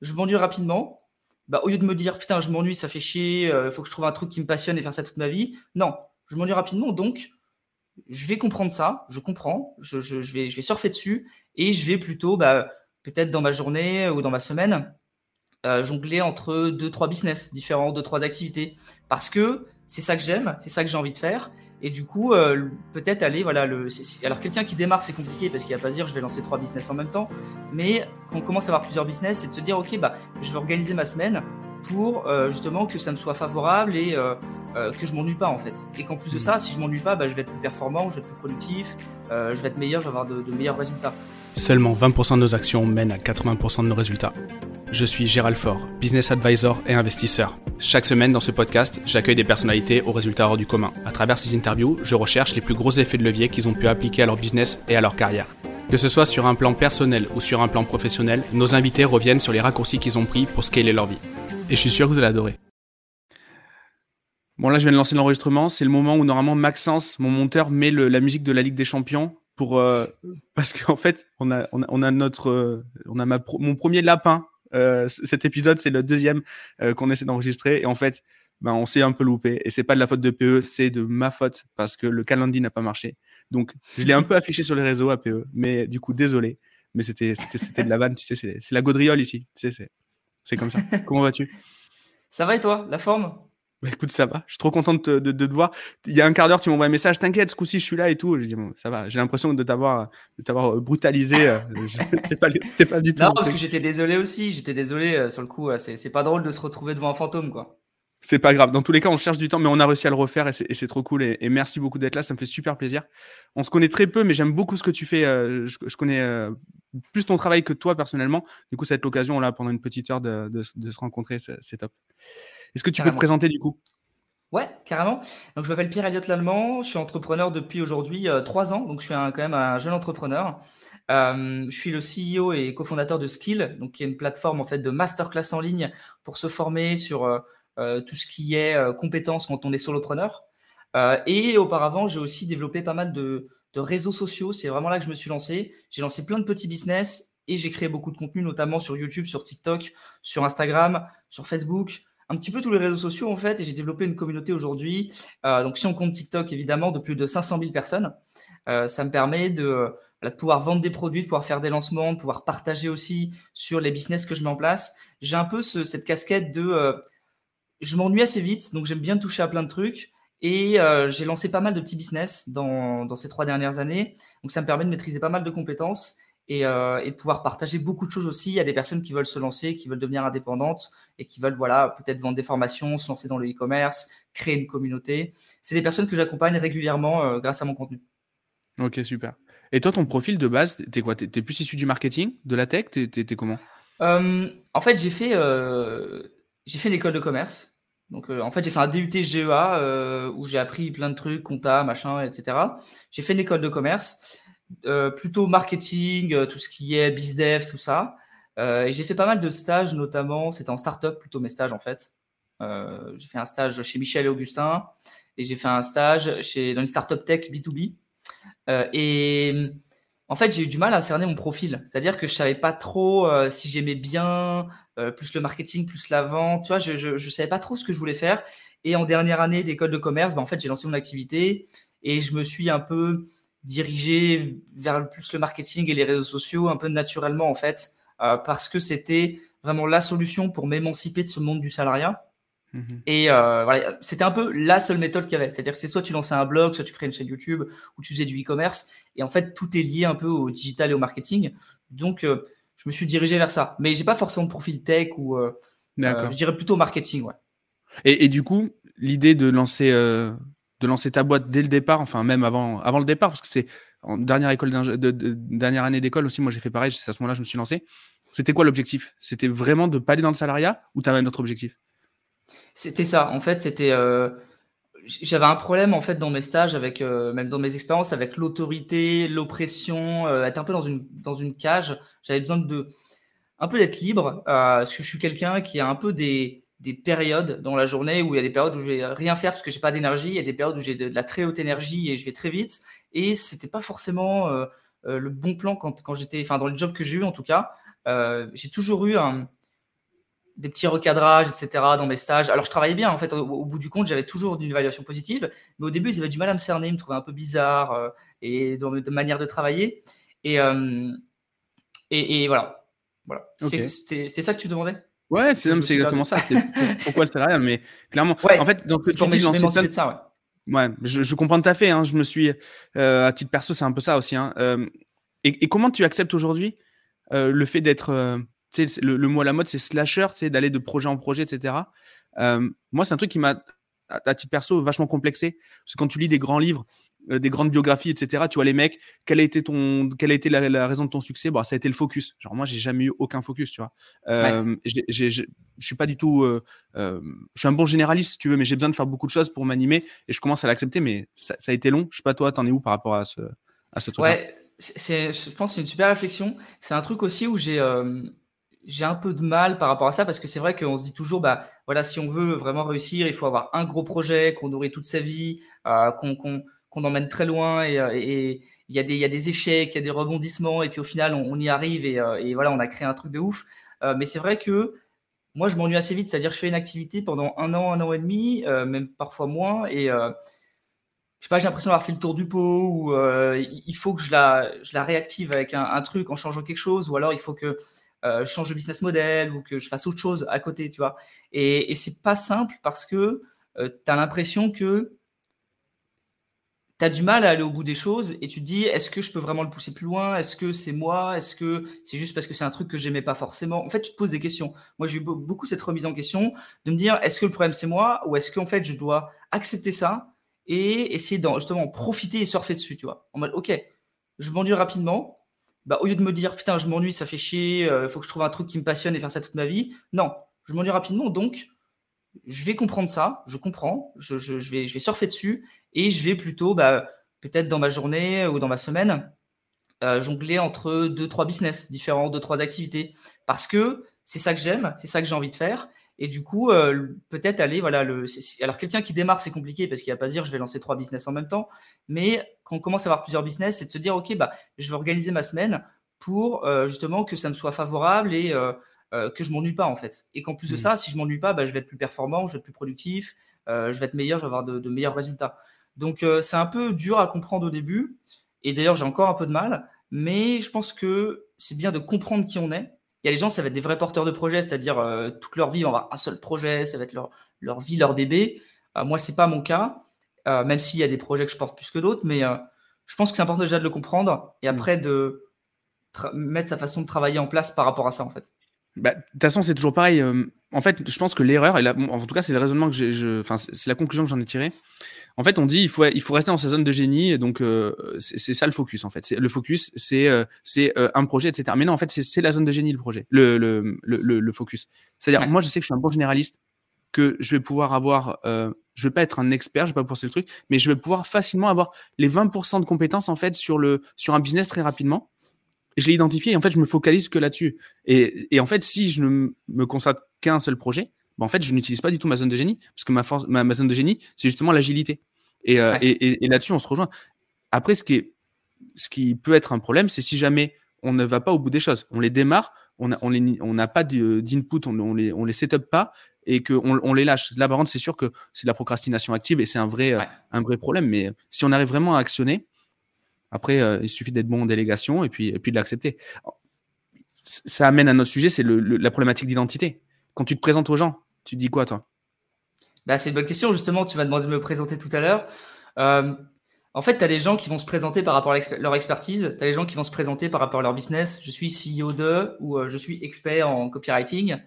je m'ennuie rapidement. Bah, au lieu de me dire putain, je m'ennuie, ça fait chier, il euh, faut que je trouve un truc qui me passionne et faire ça toute ma vie. Non, je m'ennuie rapidement, donc je vais comprendre ça, je comprends, je, je, vais, je vais surfer dessus et je vais plutôt, bah, peut-être dans ma journée ou dans ma semaine, euh, jongler entre deux, trois business différents, deux, trois activités. Parce que c'est ça que j'aime, c'est ça que j'ai envie de faire. Et du coup, euh, peut-être aller, voilà, alors quelqu'un qui démarre, c'est compliqué parce qu'il va pas dire je vais lancer trois business en même temps. Mais quand on commence à avoir plusieurs business, c'est de se dire, ok, bah, je vais organiser ma semaine pour euh, justement que ça me soit favorable et que je m'ennuie pas en fait. Et qu'en plus de ça, si je m'ennuie pas, bah, je vais être plus performant, je vais être plus productif, je vais être meilleur, je vais avoir de meilleurs résultats. Seulement 20% de nos actions mènent à 80% de nos résultats. Je suis Gérald Faure, business advisor et investisseur. Chaque semaine dans ce podcast, j'accueille des personnalités aux résultats hors du commun. À travers ces interviews, je recherche les plus gros effets de levier qu'ils ont pu appliquer à leur business et à leur carrière. Que ce soit sur un plan personnel ou sur un plan professionnel, nos invités reviennent sur les raccourcis qu'ils ont pris pour scaler leur vie. Et je suis sûr que vous allez adorer. Bon là, je viens de lancer l'enregistrement. C'est le moment où normalement Maxence, mon monteur, met la musique de la Ligue des Champions pour euh, parce qu'en fait, on a, on a, notre, euh, on a ma mon premier lapin euh, cet épisode, c'est le deuxième euh, qu'on essaie d'enregistrer. Et en fait, ben, on s'est un peu loupé. Et c'est pas de la faute de PE, c'est de ma faute parce que le calendrier n'a pas marché. Donc, je l'ai un peu affiché sur les réseaux à PE. Mais du coup, désolé. Mais c'était, de la vanne, tu sais, c'est, la gaudriole ici. C'est, comme ça. Comment vas-tu? Ça va et toi? La forme? Bah, écoute, ça va. Je suis trop content de, de, te voir. Il y a un quart d'heure, tu m'envoies un message. T'inquiète, ce coup-ci, je suis là et tout. Je dis, bon, ça va. J'ai l'impression de t'avoir, de t'avoir euh, brutalisé. Euh, c'est pas, pas du tout. Non, parce que j'étais désolé aussi. J'étais désolé euh, sur le coup. C'est pas drôle de se retrouver devant un fantôme, quoi. C'est pas grave. Dans tous les cas, on cherche du temps, mais on a réussi à le refaire et c'est trop cool. Et, merci beaucoup d'être là. Ça me fait super plaisir. On se connaît très peu, mais j'aime beaucoup ce que tu fais. je, connais plus ton travail que toi personnellement. Du coup, ça va être l'occasion là pendant une petite heure de, de, de se rencontrer. C'est top. Est-ce que tu peux te présenter du coup? Ouais, carrément. Donc, je m'appelle Pierre Elliott Lallemand. Je suis entrepreneur depuis aujourd'hui euh, trois ans. Donc, je suis quand même un jeune entrepreneur. Euh, je suis le CEO et cofondateur de Skill, donc qui est une plateforme en fait de masterclass en ligne pour se former sur euh, tout ce qui est compétences quand on est solopreneur. et auparavant, j'ai aussi développé pas mal de, de réseaux sociaux. C'est vraiment là que je me suis lancé. J'ai lancé plein de petits business et j'ai créé beaucoup de contenu, notamment sur YouTube, sur TikTok, sur Instagram, sur Facebook, un petit peu tous les réseaux sociaux en fait, et j'ai développé une communauté aujourd'hui. Euh, donc si on compte TikTok évidemment, de plus de 500 000 personnes, euh, ça me permet de, pouvoir vendre des produits, de pouvoir faire des lancements, de pouvoir partager aussi sur les business que je mets en place. J'ai un peu ce, cette casquette de, euh, je m'ennuie assez vite, donc j'aime bien toucher à plein de trucs. Et j'ai lancé pas mal de petits business dans ces trois dernières années. Donc ça me permet de maîtriser pas mal de compétences euh, et, de pouvoir partager beaucoup de choses aussi. Il y a des personnes qui veulent se lancer, qui veulent devenir indépendantes et qui veulent voilà peut-être vendre des formations, se lancer dans le e-commerce, créer une communauté. C'est des personnes que j'accompagne régulièrement euh, grâce à mon contenu. Ok, super. Et toi, ton profil de base, t'es quoi? T'es plus issu du marketing, de la tech? T'es comment? Euh, En fait, j'ai fait j'ai fait l'école de commerce. Donc, en fait, j'ai fait un DUT GEA où j'ai appris plein de trucs, compta, machin, etc. J'ai fait une école de commerce. Euh, plutôt marketing, euh, tout ce qui est bizdev, tout ça. Euh, et j'ai fait pas mal de stages, notamment, c'était en startup plutôt mes stages en fait. j'ai fait un stage chez Michel et Augustin et j'ai fait un stage chez, dans une startup tech B2B. et en fait, j'ai eu du mal à cerner mon profil. C'est-à-dire que je savais pas trop si j'aimais bien plus le marketing, plus la vente. Tu vois, je, je, je, savais pas trop ce que je voulais faire. Et en dernière année d'école de commerce, bah, en fait, j'ai lancé mon activité et je me suis un peu dirigé vers plus le marketing et les réseaux sociaux un peu naturellement en fait, euh, parce que c'était vraiment la solution pour m'émanciper de ce monde du salariat. Mhm. Et euh, voilà, c'était un peu la seule méthode qu'il y avait. C'est-à-dire que c'est soit tu lançais un blog, soit tu créais une chaîne YouTube, ou tu faisais du e-commerce. Et en fait, tout est lié un peu au digital et au marketing. Donc, euh, je me suis dirigé vers ça. Mais j'ai pas forcément de profil tech ou je dirais plutôt marketing. Ouais. Et, et, du coup, l'idée de lancer de lancer ta boîte dès le départ, enfin même avant, avant le départ, parce que c'est en dernière école de, dernière année d'école aussi, moi j'ai fait pareil, c'est à ce moment-là je me suis lancé. C'était quoi l'objectif? C'était vraiment de pas aller dans le salariat ou tu avais un autre objectif? C'était ça. En fait, c'était euh, j'avais un problème en fait dans mes stages, avec euh, même dans mes expériences, avec l'autorité, l'oppression, euh, être un peu dans une dans une cage. J'avais besoin de un peu d'être libre, parce que je suis quelqu'un qui a un peu des des périodes dans la journée où il y a des périodes où je vais rien faire parce que j'ai pas d'énergie, il y a des périodes où j'ai de, la très haute énergie et je vais très vite. Et c'était pas forcément euh, euh, le bon plan quand, quand j'étais, enfin dans le job que j'ai eu en tout cas. Euh, j'ai toujours eu un, des petits recadrages, etc. dans mes stages. Alors je travaillais bien, en fait, au, bout du compte, j'avais toujours une évaluation positive, mais au début, ils avaient du mal à me cerner, ils me trouvaient un peu bizarre et dans de manière de travailler. Et, et, voilà. voilà. C'était ça que tu demandais? Ouais, c'est exactement ça. pourquoi le salariat, mais clairement. en fait, donc tu dis de ça, ouais. ouais je, je, comprends tout à fait. Hein, je me suis, euh, à titre perso, c'est un peu ça aussi. Hein, et, et, comment tu acceptes aujourd'hui le fait d'être le, le, mot à la mode, c'est slasher, d'aller de projet en projet, etc. Euh, moi, c'est un truc qui m'a, à, titre perso, vachement complexé. Parce que quand tu lis des grands livres, euh, des grandes biographies, etc., tu vois les mecs, quelle a été, ton, quelle a été la, raison de ton succès? Bon, Ça a été le focus. Genre, moi, j'ai jamais eu aucun focus, tu vois. Euh, je suis pas du tout. je suis un bon généraliste, si tu veux, mais j'ai besoin de faire beaucoup de choses pour m'animer et je commence à l'accepter, mais ça, a été long. Je sais pas, toi, t'en es où par rapport à ce, à ce truc Ouais, c'est, je pense que c'est une super réflexion. C'est un truc aussi où j'ai j'ai un peu de mal par rapport à ça parce que c'est vrai qu'on se dit toujours, bah voilà, si on veut vraiment réussir, il faut avoir un gros projet qu'on nourrit toute sa vie, euh, qu'on qu'on emmène très loin et, euh, il y, a des, échecs, il y a des rebondissements et puis au final on, y arrive et, euh, et, voilà, on a créé un truc de ouf. mais c'est vrai que moi je m'ennuie assez vite, c'est-à-dire je fais une activité pendant un an, un an et demi, même parfois moins et je sais pas, j'ai l'impression d'avoir fait le tour du pot ou il faut que je la, je réactive avec un, truc en changeant quelque chose ou alors il faut que euh, change de business model ou que je fasse autre chose à côté, tu vois. Et, et c'est pas simple parce que euh, tu as l'impression que tu as du mal à aller au bout des choses et tu te dis est-ce que je peux vraiment le pousser plus loin? Est-ce que c'est moi? Est-ce que c'est juste parce que c'est un truc que j'aimais pas forcément? En fait, tu te poses des questions. Moi, j'ai eu beaucoup cette remise en question de me dire est-ce que le problème c'est moi? Ou est-ce qu'en fait je dois accepter ça et essayer d'en justement profiter et surfer dessus, tu vois? En mode ok, je m'ennuie rapidement, bah, au lieu de me dire putain, je m'ennuie, ça fait chier, il euh, faut que je trouve un truc qui me passionne et faire ça toute ma vie. Non, je m'ennuie rapidement, donc je vais comprendre ça, je comprends, je, vais surfer dessus et je vais plutôt, bah, peut-être dans ma journée ou dans ma semaine, euh, jongler entre deux, trois business différents, deux, trois activités. Parce que c'est ça que j'aime, c'est ça que j'ai envie de faire. Et du coup, euh, peut-être aller, voilà, le, alors quelqu'un qui démarre, c'est compliqué parce qu'il va pas se dire je vais lancer trois business en même temps. Mais quand on commence à avoir plusieurs business, c'est de se dire ok, bah, je vais organiser ma semaine pour euh, justement que ça me soit favorable et euh, que je m'ennuie pas en fait. Et qu'en plus de mmh. ça, si je m'ennuie pas, bah, je vais être plus performant, je vais être plus productif, je vais être meilleur, je vais avoir de, de meilleurs résultats. Donc c'est un peu dur à comprendre au début. Et d'ailleurs, j'ai encore un peu de mal. Mais je pense que c'est bien de comprendre qui on est il y a les gens, ça va être des vrais porteurs de projets, c'est-à-dire euh, toute leur vie, on va avoir un seul projet, ça va être leur, vie, leur bébé. Euh, moi, c'est pas mon cas, euh, même s'il y a des projets que je porte plus que d'autres, mais je pense que c'est important déjà de le comprendre et après de mettre sa façon de travailler en place par rapport à ça, en fait. Bah, de toute façon, c'est toujours pareil. en fait, je pense que l'erreur, en tout cas, c'est le raisonnement que j'ai, enfin, c'est la conclusion que j'en ai tirée. En fait, on dit il faut il faut rester dans sa zone de génie, et donc euh, c'est ça le focus en fait. Le focus, c'est euh, c'est euh, un projet, etc. Mais non, en fait, c'est la zone de génie le projet, le le le, le focus. C'est-à-dire, moi, je sais que je suis un bon généraliste, que je vais pouvoir avoir, euh, je vais pas être un expert, je vais pas pousser le truc, mais je vais pouvoir facilement avoir les 20% de compétences en fait sur le sur un business très rapidement. Je l'ai identifié et en fait, je me focalise que là-dessus. Et, et en fait, si je ne me consacre qu'à un seul projet, ben en fait, je n'utilise pas du tout ma zone de génie, parce que ma, force, ma, ma zone de génie, c'est justement l'agilité. Euh, et, et, là-dessus, on se rejoint. Après, ce qui, est, ce qui peut être un problème, c'est si jamais on ne va pas au bout des choses. On les démarre, on n'a on on pas d'input, on, on, les, on les set up pas et qu'on on les lâche. Là, par contre, c'est sûr que c'est de la procrastination active et c'est un vrai, euh, un vrai problème. Mais si on arrive vraiment à actionner, après, euh, il suffit d'être bon en délégation et puis, de l'accepter. Ça amène à notre sujet, c'est la problématique d'identité. Quand tu te présentes aux gens, tu dis quoi, toi? Bah, c'est une bonne question. Justement, tu m'as demandé de me présenter tout à l'heure. Euh, en fait, tu as des gens qui vont se présenter par rapport à leur expertise. Tu as des gens qui vont se présenter par rapport à leur business. Je suis CEO de ou euh, je suis expert en copywriting.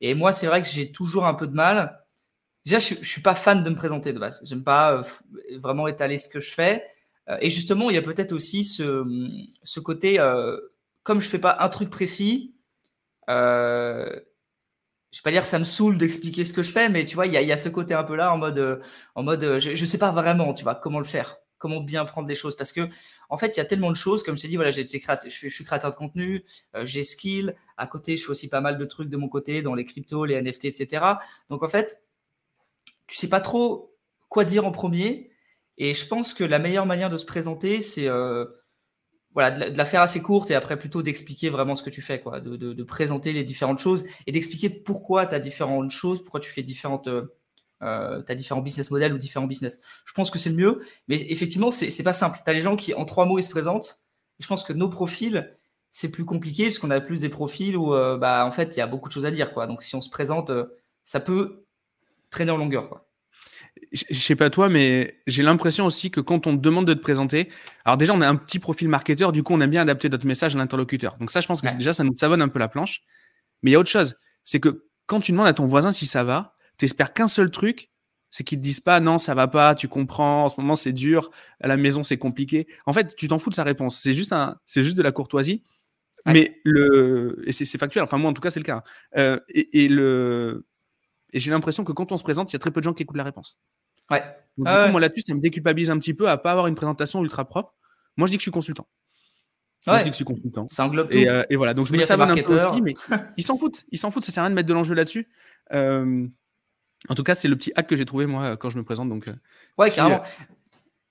Et moi, c'est vrai que j'ai toujours un peu de mal. Déjà, je, ne suis pas fan de me présenter de base. J'aime pas vraiment étaler ce que je fais. Et justement, il y a peut-être aussi ce, ce côté, comme je fais pas un truc précis, je vais pas dire que ça me saoule d'expliquer ce que je fais, mais tu vois, il y a, y a, ce côté un peu là en mode, euh, en mode, euh, je, ne sais pas vraiment, tu vois, comment le faire, comment bien prendre les choses, parce que en fait, il y a tellement de choses, comme je t'ai dit, voilà, je, suis créateur de contenu, euh, j'ai skill, à côté, je fais aussi pas mal de trucs de mon côté dans les cryptos, les NFT, etc. Donc en fait, tu sais pas trop quoi dire en premier, et je pense que la meilleure manière de se présenter, c'est voilà, de, la faire assez courte et après plutôt d'expliquer vraiment ce que tu fais, quoi, de, présenter les différentes choses et d'expliquer pourquoi tu as différentes choses, pourquoi tu fais différentes, euh, as différents business models ou différents business. Je pense que c'est le mieux, mais effectivement, c'est pas simple. Tu as les gens qui, en trois mots, ils se présentent. je pense que nos profils, c'est plus compliqué parce qu'on a plus des profils où, euh, bah, en fait, il y a beaucoup de choses à dire, quoi. Donc, si on se présente, euh, ça peut traîner en longueur, je sais pas toi, mais j'ai l'impression aussi que quand on te demande de te présenter, alors déjà on a un petit profil marketeur, du coup on aime bien adapter notre message à l'interlocuteur. Donc ça, je pense que déjà ça nous savonne un peu la planche. Mais il y a autre chose, c'est que quand tu demandes à ton voisin si ça va, tu espères qu'un seul truc, c'est qu'ils te disent pas non ça va pas, tu comprends, en ce moment c'est dur, à la maison c'est compliqué. En fait, tu t'en fous de sa réponse. C'est juste un, c'est juste de la courtoisie. Mais le et c'est factuel. Enfin moi en tout cas c'est le cas. Euh, et, et le et j'ai l'impression que quand on se présente, il y a très peu de gens qui écoutent la réponse. Ouais. Donc, ah moi là-dessus, ça me déculpabilise un petit peu à pas avoir une présentation ultra propre. Moi, je dis que je suis consultant. Moi, je dis que je suis consultant. Ça englobe tout. Et, euh, et voilà, donc je me savonne un peu aussi, mais ils s'en foutent. Ils s'en foutent, ça sert à rien de mettre de l'enjeu là-dessus. Euh, en tout cas, c'est le petit hack que j'ai trouvé moi quand je me présente. Donc, euh, ouais, carrément.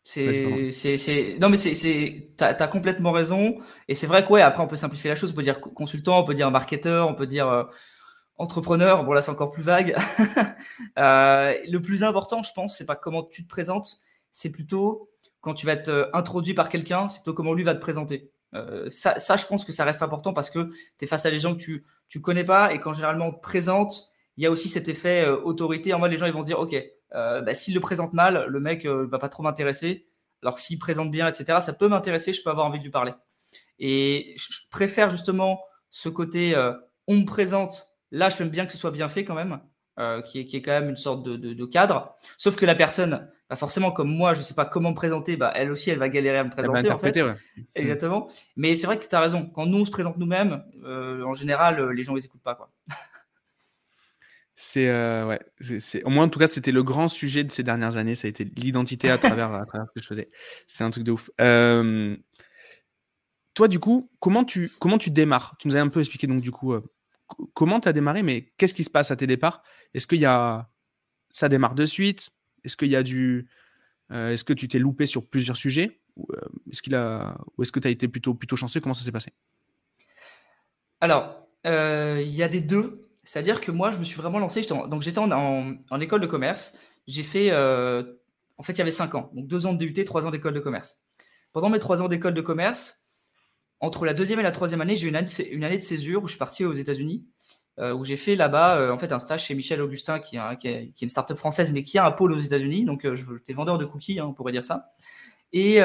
C'est, c'est, non mais c'est, c'est, t'as, as complètement raison. Et c'est vrai que ouais, après on peut simplifier la chose. On peut dire consultant, on peut dire marketeur, on peut dire entrepreneur, bon là c'est encore plus vague. Euh, le plus important, je pense, c'est pas comment tu te présentes, c'est plutôt quand tu vas être euh, introduit par quelqu'un, c'est plutôt comment lui va te présenter. Euh, ça, je pense que ça reste important parce que tu es face à des gens que tu tu connais pas et quand généralement on te présente, il y a aussi cet effet autorité. En mode, les gens ils vont dire, ok, bah, s'il le présente mal, le mec va pas trop m'intéresser. Alors s'il présente bien, etc., ça peut m'intéresser, je peux avoir envie de lui parler. Et je préfère justement ce côté, on me présente, Là, je fais bien que ce soit bien fait quand même, euh, qui, est, qui, est, quand même une sorte de, cadre. Sauf que la personne, bah forcément, comme moi, je ne sais pas comment me présenter, bah, elle aussi, elle va galérer à me présenter. En fait. Exactement. Mais c'est vrai que tu as raison. Quand nous, on se présente nous-mêmes, euh, en général, euh, les gens ne les écoutent pas. Quoi. C'est ouais, c'est au moins en tout cas c'était le grand sujet de ces dernières années, ça a été l'identité à travers à travers ce que je faisais. C'est un truc de ouf. toi du coup, comment tu comment tu démarres? Tu nous as un peu expliqué donc du coup comment tu as démarré, mais qu'est-ce qui se passe à tes départs? Est-ce qu'il y a. Ça démarre de suite? Est-ce qu'il y a du. Euh, est-ce que tu t'es loupé sur plusieurs sujets? Ou euh, est-ce qu'il a... Ou est-ce que tu as été plutôt, plutôt chanceux? Comment ça s'est passé? Alors, euh, il y a des deux. C'est-à-dire que moi, je me suis vraiment lancé. donc, j'étais en, école de commerce. J'ai fait. en fait, il y avait cinq ans. Donc, deux ans de DUT, trois ans d'école de commerce. Pendant mes trois ans d'école de commerce, entre la deuxième et la troisième année, j'ai eu une année, de césure où je suis parti aux États-Unis, euh, où j'ai fait là-bas euh, en fait un stage chez Michel Augustin, qui, est, une startup française, mais qui a un pôle aux États-Unis. Donc, euh, j'étais vendeur de cookies, hein, on pourrait dire ça. Et,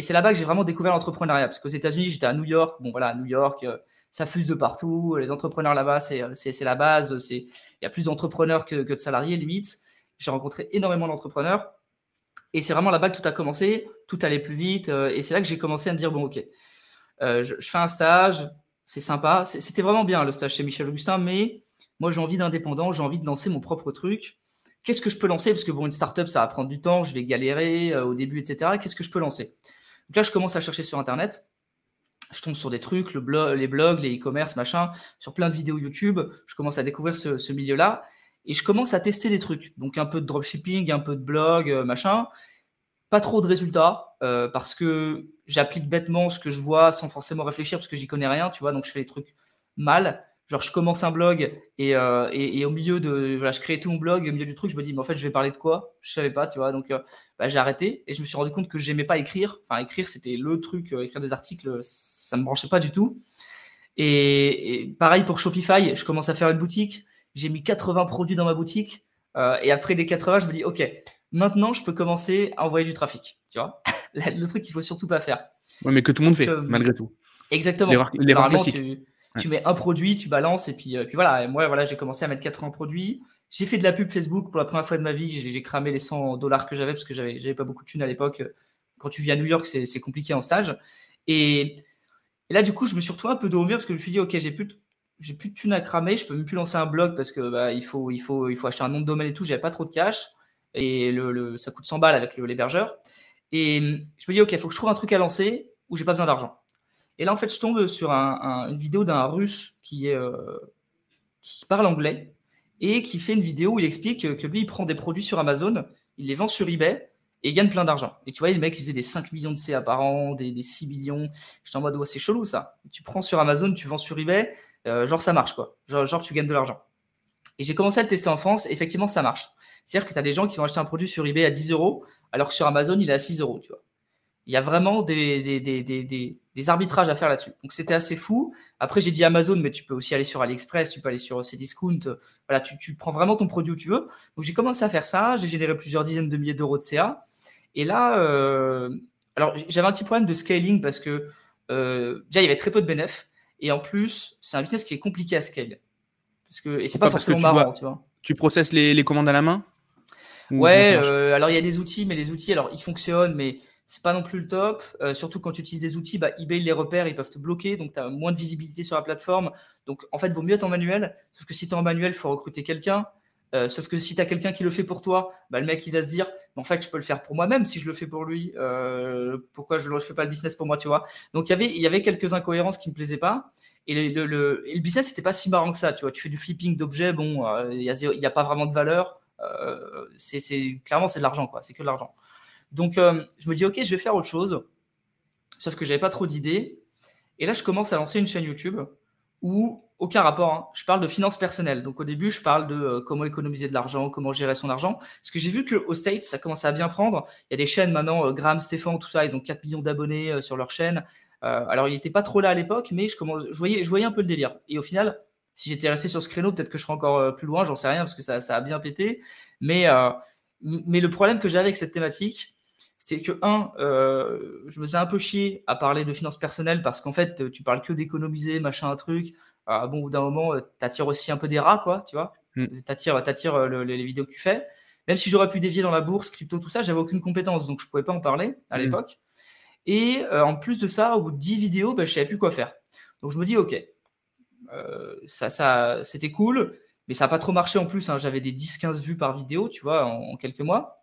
c'est là-bas que j'ai vraiment découvert l'entrepreneuriat, parce qu'aux États-Unis, j'étais à New York. Bon, voilà, New York, ça fuse de partout. Les entrepreneurs là-bas, c'est la base. Il y a plus d'entrepreneurs que de salariés, limite. J'ai rencontré énormément d'entrepreneurs. Et c'est vraiment là-bas que tout a commencé, tout allait plus vite. et c'est là que j'ai commencé à me dire, bon, ok, euh, je, fais un stage, c'est sympa. C'était vraiment bien le stage chez Michel Augustin, mais moi j'ai envie d'indépendant, j'ai envie de lancer mon propre truc. Qu'est-ce que je peux lancer? Parce que bon, une startup, ça va prendre du temps, je vais galérer euh, au début, etc. Qu'est-ce que je peux lancer? Donc là, je commence à chercher sur Internet. Je tombe sur des trucs, le les blogs, les e-commerce, machin, sur plein de vidéos YouTube. Je commence à découvrir ce, milieu-là et je commence à tester des trucs. Donc un peu de dropshipping, un peu de blog, euh, machin. Pas trop de résultats parce que j'applique bêtement ce que je vois sans forcément réfléchir parce que j'y connais rien, tu vois, donc je fais les trucs mal. Genre, je commence un blog et, euh, et, au milieu de. Voilà, je crée tout mon blog, au milieu du truc, je me dis, mais en fait, je vais parler de quoi? Je savais pas, tu vois. Donc, euh, bah, j'ai arrêté et je me suis rendu compte que j'aimais pas écrire. Enfin, écrire, c'était le truc, euh, écrire des articles, ça me branchait pas du tout. Et, pareil pour Shopify, je commence à faire une boutique. J'ai mis 80 produits dans ma boutique. et après les 80, je me dis, OK, maintenant, je peux commencer à envoyer du trafic, tu vois le truc qu'il faut surtout pas faire. Ouais, mais que tout le monde fait, euh, malgré tout. Exactement. tu, mets un produit, tu balances, et puis, euh, puis voilà. moi, voilà, j'ai commencé à mettre 80 produits. J'ai fait de la pub Facebook pour la première fois de ma vie. J'ai cramé les 100 dollars que j'avais parce que j'avais pas beaucoup de thunes à l'époque. Quand tu vis à New York, c'est compliqué en stage. Et, là, du coup, je me suis retrouvé un peu de au mur parce que je me suis dit, OK, j'ai plus j'ai plus de thunes à cramer, je peux même plus lancer un blog parce que bah, il, faut, il, faut, il faut acheter un nom de domaine et tout, j'avais pas trop de cash et le, ça coûte 100 balles avec l'hébergeur. Et je me dis, OK, il faut que je trouve un truc à lancer où j'ai pas besoin d'argent. Et là, en fait, je tombe sur une vidéo d'un russe qui, est, euh, qui parle anglais et qui fait une vidéo où il explique que, lui, il prend des produits sur Amazon, il les vend sur eBay Et ils gagnent plein d'argent. Et tu vois, les mecs, ils faisaient des 5 millions de CA par an, des, 6 millions. J'étais en mode, ouais, c'est chelou ça. Tu prends sur Amazon, tu vends sur eBay, euh, genre ça marche quoi. Genre, genre tu gagnes de l'argent. Et j'ai commencé à le tester en France, effectivement, ça marche. C'est-à-dire que tu as des gens qui vont acheter un produit sur eBay à 10 euros, alors que sur Amazon, il est à 6 euros, tu vois. Il y a vraiment des, des, arbitrages à faire là-dessus. Donc c'était assez fou. Après, j'ai dit Amazon, mais tu peux aussi aller sur AliExpress, tu peux aller sur Cdiscount. Voilà, tu, tu prends vraiment ton produit où tu veux. Donc j'ai commencé à faire ça. J'ai généré plusieurs dizaines de milliers d'euros de CA. Et là, euh, alors j'avais un petit problème de scaling parce que euh, déjà, il y avait très peu de bénéfices. Et en plus, c'est un business qui est compliqué à scale. Parce que, et c'est pas forcément marrant, tu vois. Tu processes les, les commandes à la main? Ouais, euh, alors il y a des outils, mais les outils, alors ils fonctionnent, mais c'est pas non plus le top. Euh, surtout quand tu utilises des outils, bah, eBay les repères, ils peuvent te bloquer, donc tu as moins de visibilité sur la plateforme. Donc en fait, vaut mieux être en manuel. Sauf que si tu es en manuel, il faut recruter quelqu'un. Euh, sauf que si tu as quelqu'un qui le fait pour toi, bah, le mec il va se dire en fait je peux le faire pour moi-même si je le fais pour lui. Euh, pourquoi je ne fais pas le business pour moi, tu vois Donc il y avait, il y avait quelques incohérences qui ne me plaisaient pas. Et le, le, le business n'était pas si marrant que ça, tu vois. Tu fais du flipping d'objets, bon, il n'y a, a, pas vraiment de valeur. C'est clairement c'est de l'argent quoi, c'est que de l'argent. Donc, euh, je me dis, OK, je vais faire autre chose. Sauf que j'avais pas trop d'idées. Et là, je commence à lancer une chaîne YouTube où, aucun rapport, hein, je parle de finances personnelles. Donc, au début, je parle de euh, comment économiser de l'argent, comment gérer son argent. Parce que j'ai vu qu'au States, ça commence à bien prendre. Il y a des chaînes maintenant, euh, Graham, Stéphane, tout ça, ils ont 4 millions d'abonnés sur leur chaîne. alors, il n'était pas trop là à l'époque, mais je, commence, je, voyais, je voyais un peu le délire. Et au final, si j'étais resté sur ce créneau, peut-être que je serais encore plus loin, j'en sais rien, parce que ça, ça a bien pété. Mais, mais le problème que j'avais avec cette thématique, c'est que, un, euh, je me faisais un peu chier à parler de finances personnelles parce qu'en fait, tu parles que d'économiser, machin, un truc. Ah, bon, au bout d'un moment, euh, tu attires aussi un peu des rats, quoi, tu vois. Mm. Tu attires, euh, les vidéos que tu fais. Même si j'aurais pu dévier dans la bourse, crypto, tout ça, j'avais aucune compétence, donc je pouvais pas en parler à mm. l'époque. Et en plus de ça, au bout de 10 vidéos, ben, je savais plus quoi faire. Donc je me dis, ok, ça, ça, c'était cool, mais ça n'a pas trop marché en plus. Hein. J'avais des 10-15 vues par vidéo, tu vois, en quelques mois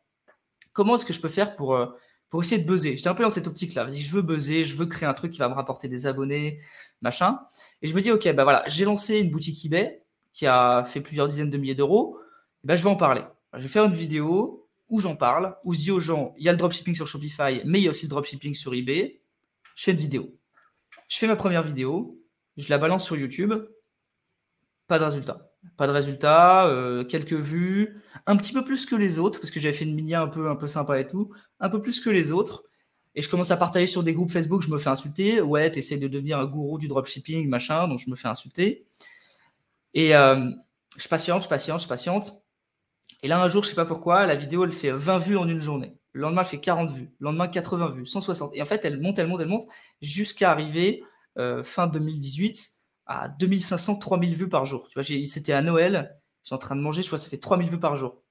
comment est-ce que je peux faire pour, euh, pour essayer de buzzer? J'étais un peu dans cette optique-là. Vas-y, je veux buzzer, je veux créer un truc qui va me rapporter des abonnés, machin. Et je me dis, ok, bah voilà, j'ai lancé une boutique eBay qui a fait plusieurs dizaines de milliers d'euros. Bah, je vais en parler. Je vais faire une vidéo où j'en parle, où je dis aux gens, il y a le dropshipping sur Shopify, mais il y a aussi le dropshipping sur eBay. Je fais une vidéo. Je fais ma première vidéo, je la balance sur YouTube, pas de résultat. Pas de résultat, euh, quelques vues, un petit peu plus que les autres, parce que j'avais fait une mini un peu, un peu sympa et tout, un peu plus que les autres. Et je commence à partager sur des groupes Facebook, je me fais insulter. Ouais, t'essaies de devenir un gourou du dropshipping, machin, donc je me fais insulter. Et euh, je patiente, je patiente, je patiente. Et là, un jour, je sais pas pourquoi, la vidéo, elle fait 20 vues en une journée. Le lendemain, elle fait 40 vues. Le lendemain, 80 vues, 160. Et en fait, elle monte, elle monte, elle monte, jusqu'à arriver euh, fin 2018 à 2500, 3000 vues par jour. Tu vois, c'était à Noël, j'étais en train de manger, je vois, ça fait 3000 vues par jour.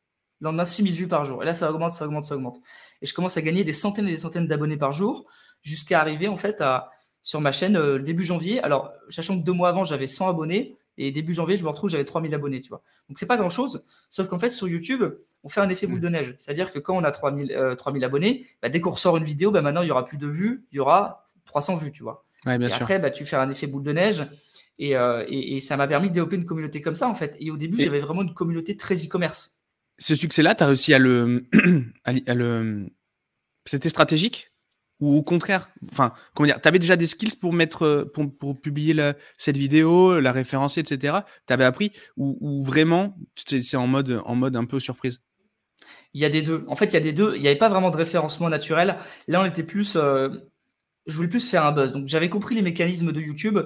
Le lendemain, 6000 vues par jour. Et là, ça augmente, ça augmente, ça augmente. Et je commence à gagner des centaines et des centaines d'abonnés par jour, jusqu'à arriver, en fait, à, sur ma chaîne euh, début janvier. Alors, sachant que deux mois avant, j'avais 100 abonnés, et début janvier, je me retrouve, j'avais 3000 abonnés, tu vois. Donc, c'est pas grand chose, sauf qu'en fait, sur YouTube, on fait un effet boule de neige. C'est-à-dire que quand on a 3000, 3000 euh, abonnés, bah, dès qu'on ressort une vidéo, bah, maintenant, il y aura plus de vues, il y aura 300 vues, tu vois. Ouais, bien et sûr. après, bah, tu fais un effet boule de neige. Euh, et, ça m'a permis de développer une communauté comme ça, en fait. Et au début, j'avais vraiment une communauté très e-commerce. Ce succès-là, tu as réussi à le, à le... C'était stratégique? Ou au contraire, enfin, comment dire, tu avais déjà des skills pour mettre, pour, pour publier cette vidéo, la référencer, etc. Tu avais appris ou, vraiment c'est en mode, en mode un peu surprise? Il y a des deux. En fait, il y a des deux. Il n'y avait pas vraiment de référencement naturel. Là, on était plus. Euh, je voulais plus faire un buzz. Donc, j'avais compris les mécanismes de YouTube.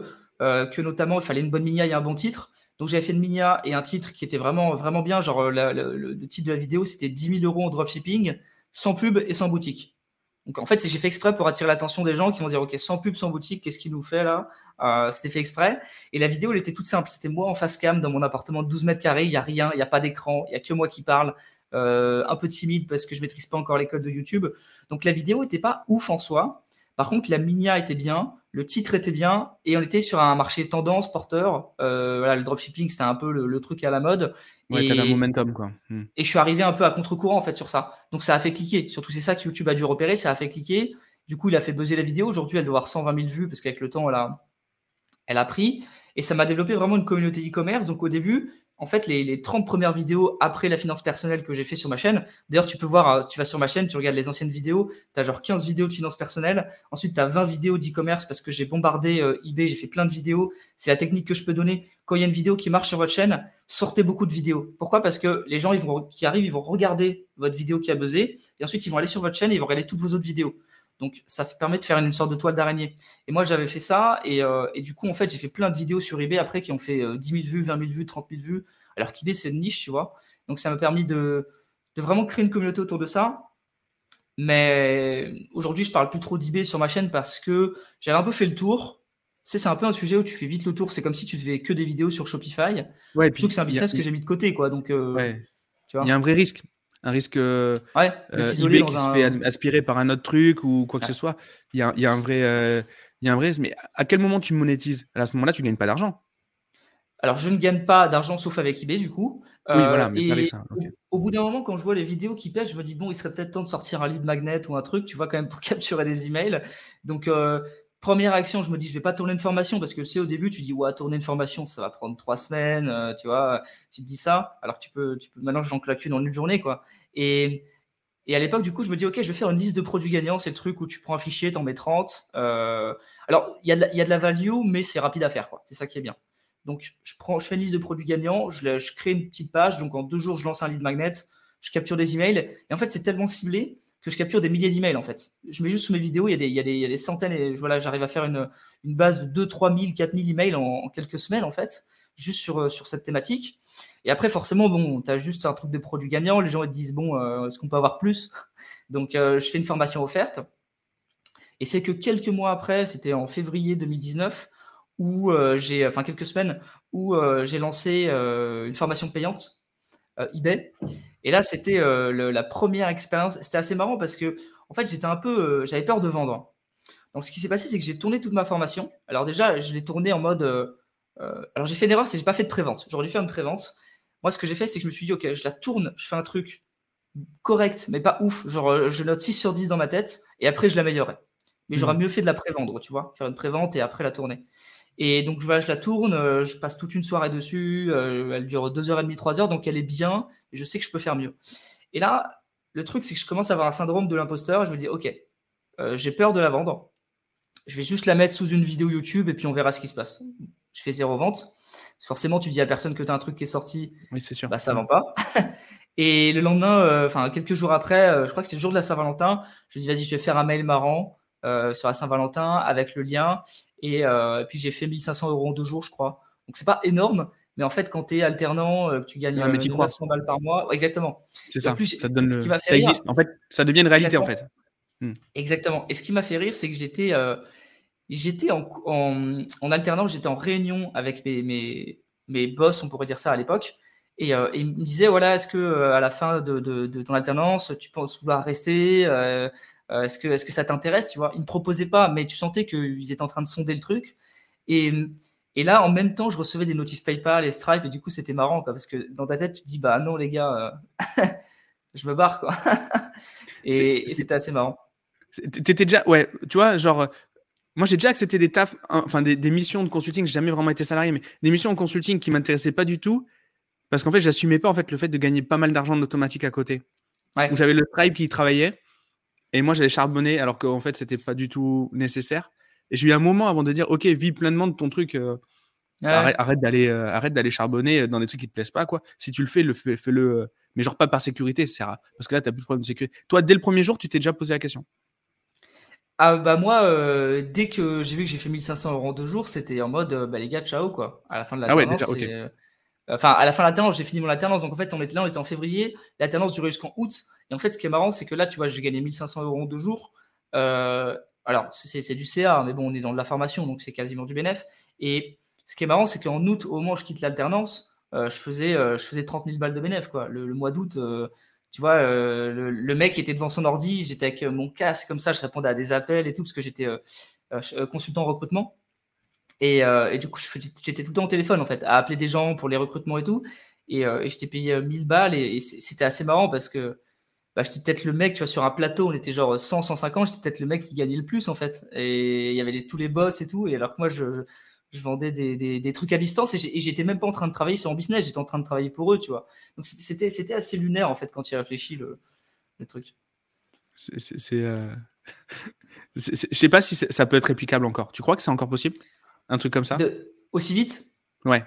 Euh, que notamment il fallait une bonne minia et un bon titre. Donc j'avais fait une minia et un titre qui était vraiment, vraiment bien. Genre le, titre de la vidéo c'était 10 000 euros en dropshipping, sans pub et sans boutique. Donc en fait, j'ai fait exprès pour attirer l'attention des gens qui vont dire ok sans pub, sans boutique, qu'est-ce qu'il nous fait là? Euh, C'était fait exprès. Et la vidéo elle était toute simple. C'était moi en face cam dans mon appartement de 12 mètres carrés. Il y a rien, il n'y a pas d'écran, il y a que moi qui parle. Euh, un peu timide parce que je maîtrise pas encore les codes de YouTube. Donc la vidéo était pas ouf en soi. Par contre, la minia était bien le titre était bien et on était sur un marché tendance porteur. Euh, voilà, le dropshipping, c'était un peu le, truc à la mode. Ouais, et, un momentum, quoi. Hmm. Et je suis arrivé un peu à contre-courant, en fait, sur ça. Donc, ça a fait cliquer. Surtout, c'est ça que YouTube a dû repérer. Ça a fait cliquer. Du coup, il a fait buzzer la vidéo. Aujourd'hui, elle doit avoir 120 000 vues parce qu'avec le temps, elle a, Elle a pris et ça m'a développé vraiment une communauté e-commerce. Donc au début, en fait, les, 30 premières vidéos après la finance personnelle que j'ai fait sur ma chaîne, d'ailleurs, tu peux voir, euh, tu vas sur ma chaîne, tu regardes les anciennes vidéos, tu as genre 15 vidéos de finance personnelle, ensuite tu as 20 vidéos d'e-commerce parce que j'ai bombardé euh, eBay, j'ai fait plein de vidéos. C'est la technique que je peux donner. Quand il y a une vidéo qui marche sur votre chaîne, sortez beaucoup de vidéos. Pourquoi? Parce que les gens qui arrivent, ils vont regarder votre vidéo qui a buzzé, et ensuite ils vont aller sur votre chaîne et ils vont regarder toutes vos autres vidéos. Donc, ça permet de faire une sorte de toile d'araignée. Et moi, j'avais fait ça. Euh, et, du coup, en fait, j'ai fait plein de vidéos sur eBay après qui ont fait 10 000 vues, 20 000 vues, 30 000 vues. Alors qu'eBay, c'est une niche, tu vois. Donc, ça m'a permis de, vraiment créer une communauté autour de ça. Mais aujourd'hui, je parle plus trop d'eBay sur ma chaîne parce que j'avais un peu fait le tour. C'est un peu un sujet où tu fais vite le tour. C'est comme si tu faisais que des vidéos sur Shopify. Ouais, et puis, que c'est un business que j'ai mis de côté, quoi. Donc, euh, tu vois. Il y a un vrai risque un risque euh, ouais, euh, qui se fait aspirer par un autre truc ou quoi que ce soit. Il y a, y a, un vrai, euh, il y a un vrai risque. Mais à quel moment tu monétises? À ce moment-là, tu gagnes pas d'argent. Alors, je ne gagne pas d'argent sauf avec eBay, du coup. Oui, voilà, mais avec ça. Au, bout d'un moment, quand je vois les vidéos qui pèsent, je me dis, bon, il serait peut-être temps de sortir un lead magnet ou un truc, tu vois, quand même, pour capturer des emails. Donc, première action, je me dis, je vais pas tourner une formation parce que c'est au début, tu dis, ouais, tourner une formation, ça va prendre trois semaines, euh, tu vois, tu te dis ça, alors que tu peux, tu peux maintenant, j'en claque une en une journée, quoi. Et, et à l'époque, du coup, je me dis, OK, je vais faire une liste de produits gagnants. C'est le truc où tu prends un fichier, tu en mets 30. Euh, alors, il y, y, a de la value, mais c'est rapide à faire, quoi. C'est ça qui est bien. Donc, je, prends, je fais une liste de produits gagnants, je, je crée une petite page. Donc, en deux jours, je lance un lead magnet, je capture des emails. Et en fait, c'est tellement ciblé que je capture des milliers d'emails en fait. Je mets juste sous mes vidéos, il y a des, centaines et voilà, j'arrive à faire une, base de 2, 3 000, 4 000 emails en, quelques semaines en fait, juste sur, euh, cette thématique. Et après, forcément, bon, tu as juste un truc de produit gagnant, les gens te disent, bon, euh, est-ce qu'on peut avoir plus? Donc, euh, je fais une formation offerte. Et c'est que quelques mois après, c'était en février 2019, où j'ai, enfin quelques semaines, où j'ai lancé une formation payante eBay. Et là, c'était euh, la première expérience. C'était assez marrant parce que, en fait, j'étais un peu, euh, j'avais peur de vendre. Donc, ce qui s'est passé, c'est que j'ai tourné toute ma formation. Alors déjà, je l'ai tourné en mode. Euh, alors, j'ai fait une erreur, c'est que j'ai pas fait de prévente. J'aurais dû faire une prévente. Moi, ce que j'ai fait, c'est que je me suis dit, ok, je la tourne, je fais un truc correct, mais pas ouf. Genre, je note 6 sur 10 dans ma tête, et après, je l'améliorerai. Mais j'aurais mmh. mieux fait de la prévendre, tu vois, faire une prévente et après la tourner. Et donc, je la tourne, euh, je passe toute une soirée dessus, euh, elle dure 2h30, 3h, donc elle est bien, et je sais que je peux faire mieux. Et là, le truc, c'est que je commence à avoir un syndrome de l'imposteur, je me dis, ok, euh, j'ai peur de la vendre, je vais juste la mettre sous une vidéo YouTube, et puis on verra ce qui se passe. Je fais zéro vente. Forcément, tu dis à personne que tu as un truc qui est sorti, oui, c'est sûr. Bah, ça vend pas. et le lendemain, enfin, quelques jours après, je crois que c'est le jour de la Saint-Valentin, je me dis, vas-y, je vais faire un mail marrant. sur la Saint-Valentin avec le lien euh, et, puis j'ai fait 1500 euros en deux jours, je crois. Donc c'est pas énorme, mais en fait, quand tu es alternant, euh, que tu gagnes 900 balles par mois, exactement. C'est ça. ça, donne ça existe. En fait, ça devient une réalité en fait. Hmm. Exactement. Et ce qui m'a fait rire, c'est que j'étais euh, j'étais en, en, alternance, j'étais en réunion avec mes, mes, mes, boss, on pourrait dire ça à l'époque. Et, et, ils me disaient voilà, est-ce que à la fin de, de, de, ton alternance, tu penses vouloir rester euh, est-ce que, est que ça t'intéresse Tu vois, ils ne proposaient pas, mais tu sentais qu'ils étaient en train de sonder le truc. Et, et là, en même temps, je recevais des notifs PayPal et Stripe, et du coup, c'était marrant, quoi, parce que dans ta tête, tu te dis, bah non, les gars, euh, je me barre, quoi. et, c'était assez marrant. T'étais déjà, ouais, tu vois, genre, moi, j'ai déjà accepté des tafs, enfin, des, missions de consulting, j'ai jamais vraiment été salarié, mais des missions de consulting qui m'intéressaient pas du tout, parce qu'en fait, j'assumais pas, en fait, le fait de gagner pas mal d'argent automatique à côté. Ouais. Où j'avais le Stripe qui travaillait, et moi, j'allais charbonner alors qu'en fait, c'était pas du tout nécessaire. Et j'ai eu un moment avant de dire, OK, vis pleinement de ton truc. Euh, arrête, d'aller, euh, arrête d'aller charbonner dans des trucs qui te plaisent pas, quoi. Si tu le fais, le fais, le euh, mais genre pas par sécurité, c'est parce que là, tu n'as plus de problème de sécurité. Toi, dès le premier jour, tu t'es déjà posé la question? Ah bah moi, dès que j'ai vu que j'ai fait 1500 euros en deux jours, c'était en mode, bah les gars, ciao quoi. À la fin de la ah ouais, déjà, ok. Enfin, à la fin de l'alternance, j'ai fini mon alternance. Donc, en fait, on était là, on était en février. L'alternance durait jusqu'en août. Et en fait, ce qui est marrant, c'est que là, tu vois, j'ai gagné 1500 euros en deux jours. Euh, alors, c'est du CA, mais bon, on est dans de la formation, donc c'est quasiment du bénéf. Et ce qui est marrant, c'est qu'en août, au moment où je quitte l'alternance, euh, je, faisais, euh, je faisais 30 000 balles de bénéf. Quoi. Le, mois d'août, tu vois, le, mec était devant son ordi, j'étais avec mon casque, comme ça, je répondais à des appels et tout, parce que j'étais consultant en recrutement. Et, et, du coup, j'étais tout le temps au téléphone, en fait, à appeler des gens pour les recrutements et tout. Et, et je t'ai payé 1000 balles, et c'était assez marrant parce que bah, j'étais peut-être le mec, tu vois, sur un plateau, on était genre 100, 150, j'étais peut-être le mec qui gagnait le plus en fait. Et il y avait tous les boss et tout. Et alors que moi, je, je vendais des, trucs à distance et j'étais même pas en train de travailler sur mon business, j'étais en train de travailler pour eux, tu vois. Donc c'était assez lunaire en fait quand tu réfléchis le, le truc. C'est. Euh... Je sais pas si ça peut être réplicable encore. Tu crois que c'est encore possible? Un truc comme ça? Aussi vite? Ouais.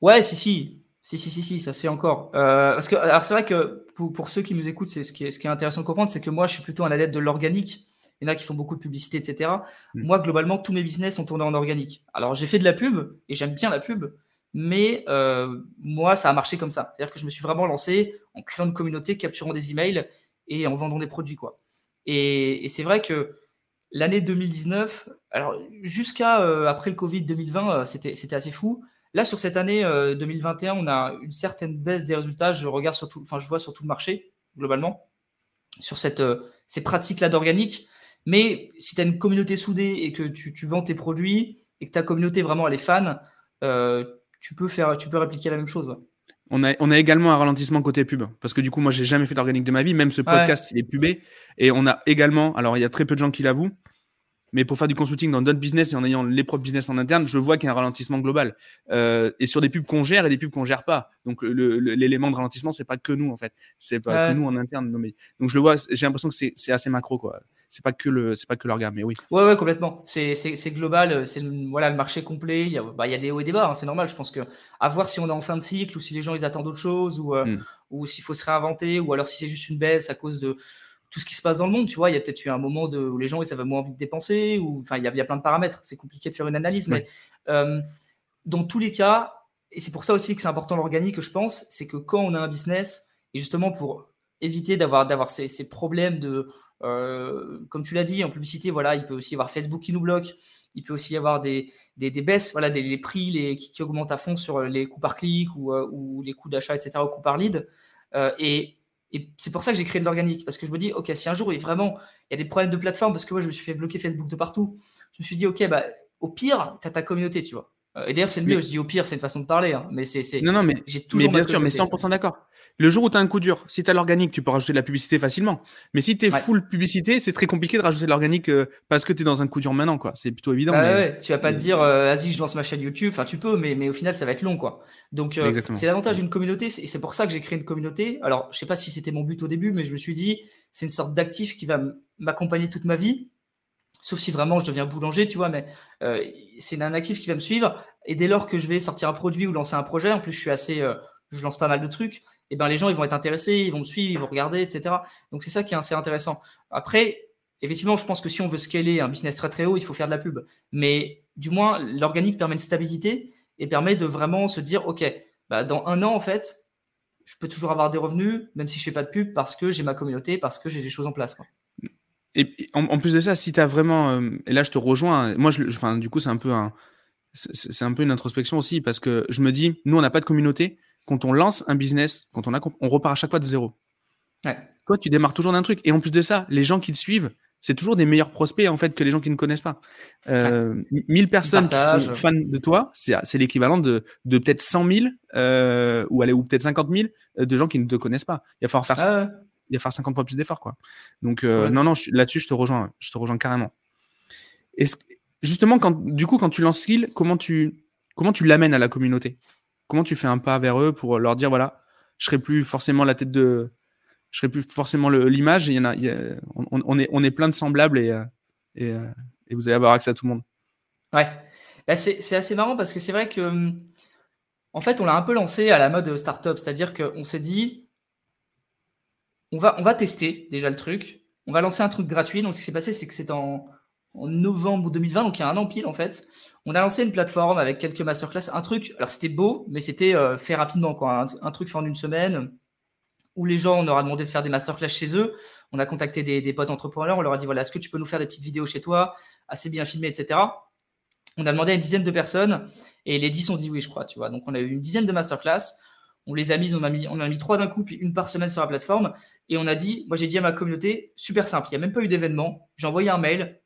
Ouais, si, si. Si, si, si, si, ça se fait encore. Euh, parce que, alors c'est vrai que pour, pour, ceux qui nous écoutent, c'est ce qui est, ce qui est intéressant de comprendre, c'est que moi, je suis plutôt un adepte de l'organique. Il y en a qui font beaucoup de publicité, etc. Mm. Moi, globalement, tous mes business sont tournés en organique. Alors, j'ai fait de la pub et j'aime bien la pub, mais euh, moi, ça a marché comme ça. C'est-à-dire que je me suis vraiment lancé en créant une communauté, capturant des emails et en vendant des produits, quoi. Et, c'est vrai que l'année 2019, alors jusqu'à euh, après le Covid 2020, euh, c'était c'était assez fou. Là, sur cette année 2021, on a une certaine baisse des résultats. Je regarde surtout, enfin, je vois sur tout le marché globalement sur cette, ces pratiques-là d'organique. Mais si tu as une communauté soudée et que tu, vends tes produits et que ta communauté vraiment elle est fan, euh, tu, peux faire, tu peux répliquer la même chose. On a, on a également un ralentissement côté pub. Parce que du coup, moi, j'ai jamais fait d'organique de ma vie. Même ce podcast, il est pubé. Et on a également, alors il y a très peu de gens qui l'avouent, mais pour faire du consulting dans d'autres business et en ayant les propres business en interne, je vois qu'il y a un ralentissement global. Euh, et sur des pubs qu'on gère et des pubs qu'on gère pas. Donc l'élément de ralentissement, c'est pas que nous en fait, c'est pas que nous en interne. Donc je le vois, j'ai l'impression que c'est assez macro quoi. C'est pas que le, c'est pas que l'organe, mais oui. Ouais, ouais, complètement. C'est global, c'est voilà le marché complet. Il y a, bah, il y a des hauts et des bas, hein, c'est normal. Je pense que à voir si on est en fin de cycle ou si les gens ils attendent autre chose ou euh, hmm. ou s'il faut se réinventer ou alors si c'est juste une baisse à cause de tout ce qui se passe dans le monde, tu vois, il y a peut-être eu un moment de, où les gens, ils avaient moins envie de dépenser, ou enfin, il y, a, il y a plein de paramètres. C'est compliqué de faire une analyse, mais euh, dans tous les cas, et c'est pour ça aussi que c'est important l'organique, je pense, c'est que quand on a un business, et justement pour éviter d'avoir d'avoir ces, ces, problèmes de, euh, comme tu l'as dit, en publicité, voilà, il peut aussi y avoir Facebook qui nous bloque, il peut aussi y avoir des, des, des baisses, voilà, des prix les, qui, augmentent à fond sur les coûts par clic ou, euh, ou les coûts d'achat, etc., au coût par lead. et et c'est pour ça que j'ai créé de l'organique, parce que je me dis, OK, si un jour, il, vraiment, il y a des problèmes de plateforme, parce que moi, je me suis fait bloquer Facebook de partout, je me suis dit, OK, bah, au pire, tu as ta communauté, tu vois. Euh, et d'ailleurs, c'est le mieux, je dis au pire, c'est une façon de parler, hein, mais c'est. Non, non, mais, j'ai toujours mais bien sûr, mais 100% d'accord. Le jour où tu as un coup dur, si tu as l'organique, tu peux rajouter de la publicité facilement. Mais si tu es full publicité, c'est très compliqué de rajouter de l'organique euh, parce que tu es dans un coup dur maintenant. quoi. C'est plutôt évident. Bah tu vas pas te dire, euh, vas-y, je lance ma chaîne YouTube. Enfin, tu peux, mais, mais au final, ça va être long. quoi. Donc, euh, c'est l'avantage d'une communauté. Et c'est pour ça que j'ai créé une communauté. Alors, je sais pas si c'était mon but au début, mais je me suis dit, c'est une sorte d'actif qui va m'accompagner toute ma vie. Sauf si vraiment je deviens boulanger, tu vois, mais c'est un actif qui va me suivre. Et dès lors que je vais sortir un produit ou lancer un projet, en plus, je suis assez. je lance pas mal de trucs et ben les gens ils vont être intéressés, ils vont me suivre, ils vont regarder, etc. Donc c'est ça qui est assez intéressant. Après, effectivement, je pense que si on veut scaler un business très très haut, il faut faire de la pub. Mais du moins, l'organique permet une stabilité et permet de vraiment se dire, OK, bah, dans un an, en fait, je peux toujours avoir des revenus, même si je fais pas de pub, parce que j'ai ma communauté, parce que j'ai des choses en place. Et en, plus de ça, si tu as vraiment, euh, et là je te rejoins, moi je, enfin, du coup c'est un peu un, c'est un peu une introspection aussi parce que je me dis, nous on n'a pas de communauté, quand on lance un business, quand on, a, on repart à chaque fois de zéro. Ouais. Toi, tu démarres toujours d'un truc. Et en plus de ça, les gens qui te suivent, c'est toujours des meilleurs prospects en fait que les gens qui ne connaissent pas. Euh, 1000 personnes qui sont fans de toi, c'est l'équivalent de, de peut-être 100 000 euh, ou, allez, ou peut-être 50 000 euh, de gens qui ne te connaissent pas. Il va falloir faire, ah il va falloir 50 fois plus d'efforts. quoi. Donc, euh, non, non, là-dessus, je te rejoins. Je te rejoins carrément. Et justement, quand, du coup, quand tu lances Skill, comment tu, comment tu l'amènes à la communauté? Comment tu fais un pas vers eux pour leur dire voilà, je serai plus forcément la tête de, je serai plus forcément l'image. Il y en a, on, est, on est plein de semblables et, euh, euh, et, vous allez avoir accès à tout le monde. Ouais, bah, c'est assez marrant parce que c'est vrai que hum, en fait, on l'a un peu lancé à la mode startup, c'est-à-dire qu'on s'est dit, on va, on va tester déjà le truc, on va lancer un truc gratuit. Donc, ce qui s'est passé, c'est que c'est en, novembre 2020, donc il y a un an pile en fait. On a lancé une plateforme avec quelques masterclass, un truc, alors c'était beau, mais c'était euh, fait rapidement, quoi. Un, truc fait en une semaine où les gens, on leur a demandé de faire des masterclass chez eux. On a contacté des, potes entrepreneurs, on leur a dit voilà, est-ce que tu peux nous faire des petites vidéos chez toi, assez bien filmées, etc. On a demandé à une dizaine de personnes et les dix ont dit oui, je crois, tu vois. Donc on a eu une dizaine de masterclass. On les a mises, on a mis, on a mis trois d'un coup, puis une par semaine sur la plateforme. Et on a dit, moi j'ai dit à ma communauté, super simple, il n'y a même pas eu d'événement. J'ai envoyé un mail,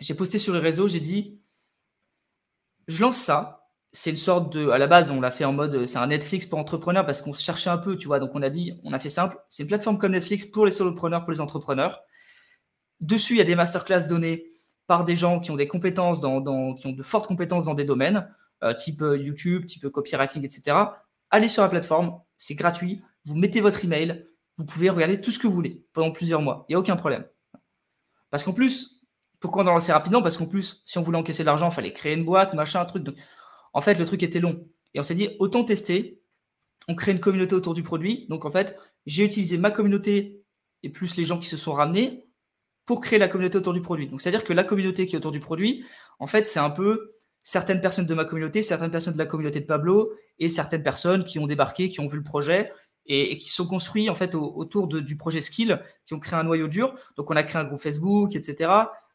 j'ai posté sur les réseaux, j'ai dit, je lance ça. C'est une sorte de, à la base, on l'a fait en mode, c'est un Netflix pour entrepreneurs parce qu'on se cherchait un peu, tu vois. Donc on a dit, on a fait simple. C'est une plateforme comme Netflix pour les solopreneurs, pour les entrepreneurs. Dessus, il y a des masterclass données par des gens qui ont des compétences, qui ont de fortes compétences dans des domaines, euh, type euh, YouTube, type copywriting, etc. Allez sur la plateforme, c'est gratuit. Vous mettez votre email, vous pouvez regarder tout ce que vous voulez pendant plusieurs mois. Il n'y a aucun problème. Parce qu'en plus, pourquoi on a lancé rapidement? Parce qu'en plus, si on voulait encaisser de l'argent, il fallait créer une boîte, machin, un truc. En fait, le truc était long. Et on s'est dit, autant tester. On crée une communauté autour du produit. Donc, en fait, j'ai utilisé ma communauté et plus les gens qui se sont ramenés pour créer la communauté autour du produit. Donc, c'est-à-dire que la communauté qui est autour du produit, en fait, c'est un peu certaines personnes de ma communauté, certaines personnes de la communauté de Pablo et certaines personnes qui ont débarqué, qui ont vu le projet et, qui sont construits en fait autour du projet Skill, qui ont créé un noyau dur. Donc, on a créé un groupe Facebook, etc.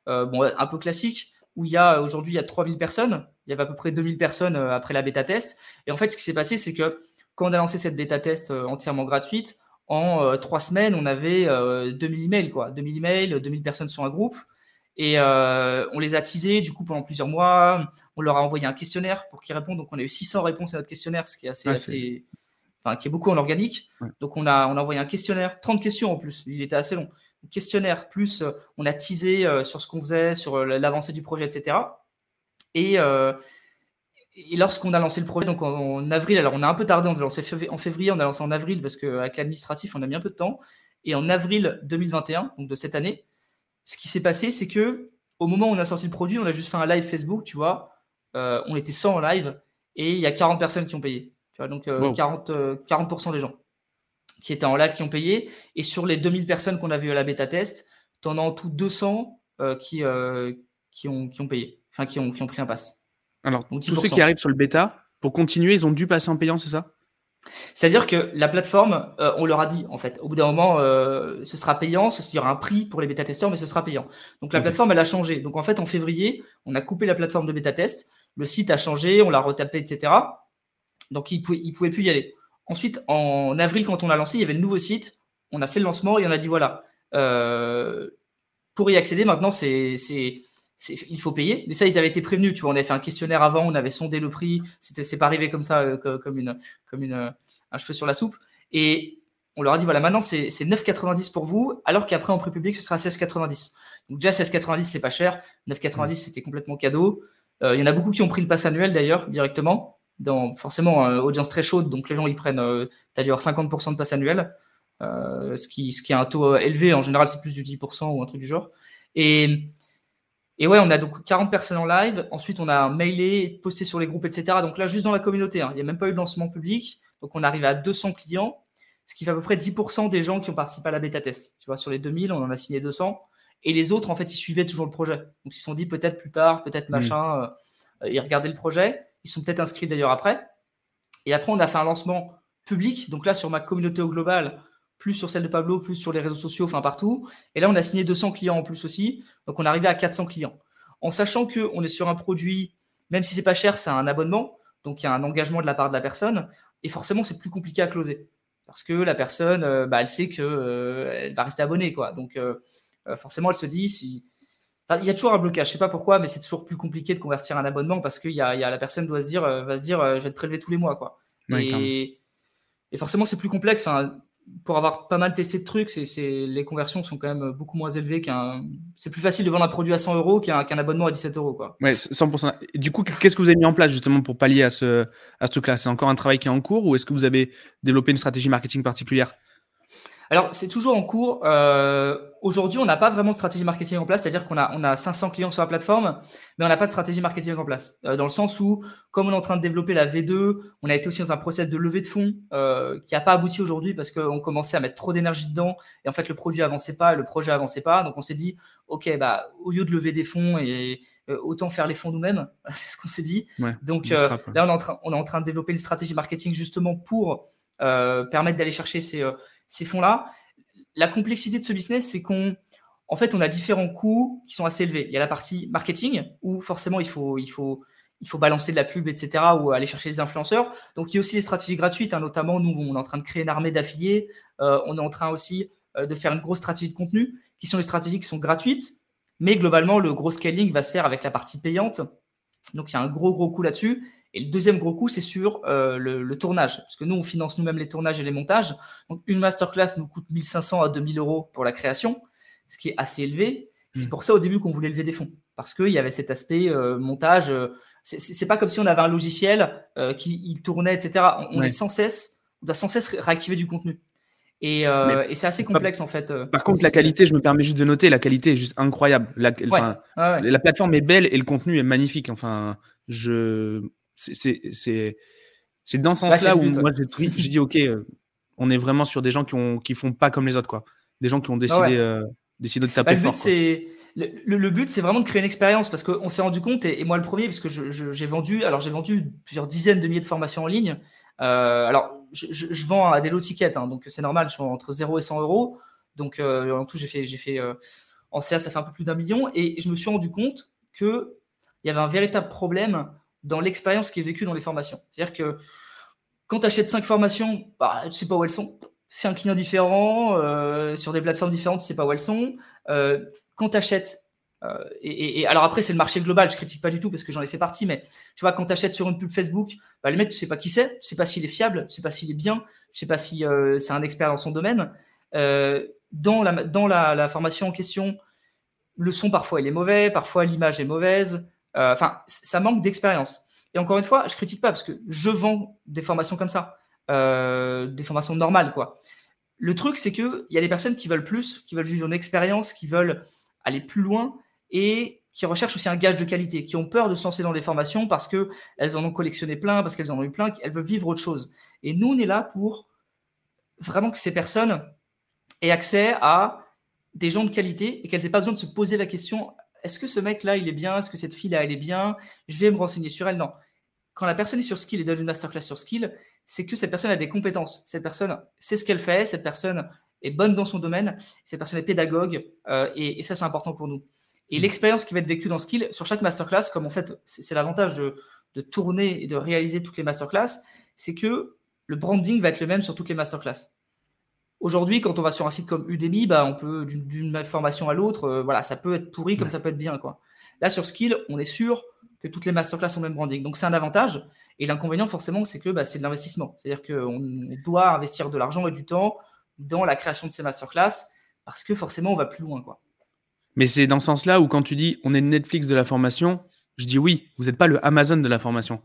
Euh, bon, un peu classique, où il y a aujourd'hui il y a 3000 personnes. Il y avait à peu près 2000 personnes euh, après la bêta test. Et en fait, ce qui s'est passé, c'est que quand on a lancé cette bêta test euh, entièrement gratuite, en trois semaines, on avait 2000 emails, quoi. 2000 emails, 2000 personnes sur un groupe. Et on les a teasés du coup pendant plusieurs mois. On leur a envoyé un questionnaire pour qu'ils répondent. Donc on a eu 600 réponses à notre questionnaire, ce qui est assez, assez enfin, qui est beaucoup en organique. Donc on a, on a envoyé un questionnaire, 30 questions en plus. Il était assez long questionnaire, plus euh, on a teasé euh, sur ce qu'on faisait, sur euh, l'avancée du projet, etc. Et, et lorsqu'on a lancé le projet, donc en, avril, alors on a un peu tardé, on a lancé en février, on a lancé en avril parce qu'avec l'administratif, on a mis un peu de temps. Et en avril 2021, donc de cette année, ce qui s'est passé, c'est que au moment où on a sorti le produit, on a juste fait un live Facebook, tu vois. on était 100 en live et il y a 40 personnes qui ont payé. Tu vois, donc 40, 40% des gens qui étaient en live qui ont payé. Et sur les 2000 personnes qu'on a vues à la bêta test, tu en as en tout 200 euh, qui, euh, qui, ont, qui ont payé, enfin qui ont, qui ont pris un pass. Alors, tous ceux qui arrivent sur le bêta, pour continuer, ils ont dû passer en payant, c'est ça? C'est-à-dire que la plateforme, euh, on leur a dit, en fait, au bout d'un moment, ce sera payant, il y aura un prix pour les bêta-testeurs, mais ce sera payant. Donc la plateforme, elle a changé. Donc en fait, en février, on a coupé la plateforme de bêta-test, le site a changé, on l'a retapé, etc. Donc ils ne pouvaient, pouvaient plus y aller. Ensuite, en avril, quand on a lancé, il y avait le nouveau site. On a fait le lancement et on a dit voilà, euh, pour y accéder maintenant, c'est, il faut payer. Mais ça, ils avaient été prévenus. Tu vois, on avait fait un questionnaire avant, on avait sondé le prix. C'était, c'est pas arrivé comme ça, euh, comme une, comme une, un cheveu sur la soupe. Et on leur a dit voilà, maintenant c'est, 9,90 pour vous, alors qu'après en prix public ce sera 16,90. Donc déjà 16,90 c'est pas cher, 9,90 c'était complètement cadeau. Euh, il y en a beaucoup qui ont pris le pass annuel d'ailleurs directement dans forcément euh, audience très chaude, donc les gens ils prennent, euh, tu as dû 50% de passe annuel, euh, ce, qui, ce qui est un taux élevé, en général c'est plus du 10% ou un truc du genre. Et, et ouais, on a donc 40 personnes en live, ensuite on a mailé, posté sur les groupes, etc. Donc là, juste dans la communauté, hein, il n'y a même pas eu de lancement public, donc on arrive à 200 clients, ce qui fait à peu près 10% des gens qui ont participé à la bêta test. Tu vois, sur les 2000, on en a signé 200. Et les autres, en fait, ils suivaient toujours le projet. Donc, ils se sont dit peut-être plus tard, peut-être mmh. machin. ils regardaient le projet. Ils sont peut-être inscrits d'ailleurs après. Et après, on a fait un lancement public. Donc là, sur ma communauté au global, plus sur celle de Pablo, plus sur les réseaux sociaux, enfin partout. Et là, on a signé 200 clients en plus aussi. Donc on est arrivé à 400 clients. En sachant qu'on est sur un produit, même si c'est pas cher, c'est un abonnement. Donc il y a un engagement de la part de la personne. Et forcément, c'est plus compliqué à closer. Parce que la personne, euh, bah, elle sait qu'elle euh, va rester abonnée. Quoi. Donc euh, forcément, elle se dit, si, il y a toujours un blocage, je sais pas pourquoi, mais c'est toujours plus compliqué de convertir un abonnement parce que y a, la personne doit se dire, va se dire, je vais te prélever tous les mois, quoi. et, forcément, c'est plus complexe. Enfin, pour avoir pas mal testé de trucs, c'est, les conversions sont quand même beaucoup moins élevées qu'un. C'est plus facile de vendre un produit à 100 euros qu'un, abonnement à 17 euros, quoi. Ouais, 100%. du coup, qu'est-ce que vous avez mis en place justement pour pallier à ce, à ce truc-là? C'est encore un travail qui est en cours ou est-ce que vous avez développé une stratégie marketing particulière? Alors, c'est toujours en cours. Euh, aujourd'hui, on n'a pas vraiment de stratégie marketing en place, c'est-à-dire qu'on a, on a 500 clients sur la plateforme, mais on n'a pas de stratégie marketing en place. Euh, dans le sens où, comme on est en train de développer la V2, on a été aussi dans un process de levée de fonds euh, qui n'a pas abouti aujourd'hui parce qu'on commençait à mettre trop d'énergie dedans et en fait, le produit avançait pas, le projet avançait pas. Donc, on s'est dit, OK, bah, au lieu de lever des fonds et autant faire les fonds nous-mêmes, c'est ce qu'on s'est dit. Donc, là, on est, en train, on est en train de développer une stratégie marketing justement pour permettre d'aller chercher ces ces fonds-là. La complexité de ce business, c'est qu'on en fait, on a différents coûts qui sont assez élevés. Il y a la partie marketing, où forcément, il faut, il faut, il faut balancer de la pub, etc., ou aller chercher des influenceurs. Donc, il y a aussi des stratégies gratuites, hein, notamment, nous, on est en train de créer une armée d'affiliés. Euh, on est en train aussi euh, de faire une grosse stratégie de contenu, qui sont des stratégies qui sont gratuites. Mais globalement, le gros scaling va se faire avec la partie payante. Donc, il y a un gros, gros coût là-dessus. Et le deuxième gros coup, c'est sur euh, le, tournage. Parce que nous, on finance nous-mêmes les tournages et les montages. Donc, une masterclass nous coûte 1500 à 2000 euros pour la création, ce qui est assez élevé. C'est hmm. pour ça, au début, qu'on voulait lever des fonds. parce qu'il y avait cet aspect montage. c'est pas comme si on avait un logiciel qui il tournait, etc. On, est sans cesse, on doit sans cesse réactiver du contenu. Et, c'est assez complexe en fait. Par contre, la qualité, je me permets juste de noter, la qualité est juste incroyable. La, la plateforme est belle et le contenu est magnifique. Enfin, je, c'est c'est dans ce sens-là où moi j'ai dit ok, euh, on est vraiment sur des gens qui ont qui font pas comme les autres quoi, des gens qui ont décidé euh, décidé de taper bah, le fort. c'est le, but, c'est vraiment de créer une expérience parce qu'on s'est rendu compte, et, moi le premier, parce que j'ai vendu, alors j'ai vendu plusieurs dizaines de milliers de formations en ligne. Euh, alors, je, vends à des lots tickets, hein, donc c'est normal, je suis entre 0 et 100 euros. Donc, en tout, j'ai fait, j'ai fait en CA, ça fait un peu plus d'un million, et je me suis rendu compte que il y avait un véritable problème dans l'expérience qui est vécue dans les formations. C'est-à-dire que quand tu achètes cinq formations, bah, tu ne sais pas où elles sont. C'est un client différent, euh, sur des plateformes différentes, tu ne sais pas où elles sont. Euh, quand tu achètes, euh, et, alors après, c'est le marché global, je critique pas du tout parce que j'en ai fait partie, mais tu vois, quand tu achètes sur une pub Facebook, bah, le mec, tu sais pas qui c'est, tu sais pas s'il est fiable, tu sais pas s'il est bien, tu sais pas si c'est un expert dans son domaine. dans la, dans la formation en question, le son, parfois, il est mauvais, parfois, l'image est mauvaise. Euh, enfin, ça manque d'expérience. Et encore une fois, je critique pas parce que je vends des formations comme ça, euh, des formations normales, quoi. Le truc, c'est qu'il y a des personnes qui veulent plus, qui veulent vivre une expérience, qui veulent aller plus loin et qui recherchent aussi un gage de qualité, qui ont peur de se lancer dans des formations parce qu'elles en ont collectionné plein, parce qu'elles en ont eu plein, qu'elles veulent vivre autre chose. Et nous, on est là pour vraiment que ces personnes aient accès à des gens de qualité et qu'elles n'aient pas besoin de se poser la question est-ce que ce mec-là, il est bien? Est-ce que cette fille-là, elle est bien? Je vais me renseigner sur elle. Non. Quand la personne est sur skill et donne une masterclass sur skill, c'est que cette personne a des compétences. Cette personne sait ce qu'elle fait. Cette personne est bonne dans son domaine. Cette personne est pédagogue. Euh, et, ça, c'est important pour nous. Et mm. l'expérience qui va être vécue dans skill, sur chaque masterclass, comme en fait, c'est l'avantage de, de tourner et de réaliser toutes les masterclass, c'est que le branding va être le même sur toutes les masterclass. Aujourd'hui, quand on va sur un site comme Udemy, bah, on peut d'une formation à l'autre, euh, voilà, ça peut être pourri comme ça peut être bien, quoi. Là, sur Skill, on est sûr que toutes les masterclass ont le même branding. Donc, c'est un avantage. Et l'inconvénient, forcément, c'est que bah, c'est de l'investissement. C'est-à-dire qu'on doit investir de l'argent et du temps dans la création de ces masterclass parce que forcément, on va plus loin, quoi. Mais c'est dans ce sens-là où quand tu dis on est Netflix de la formation, je dis oui, vous n'êtes pas le Amazon de la formation.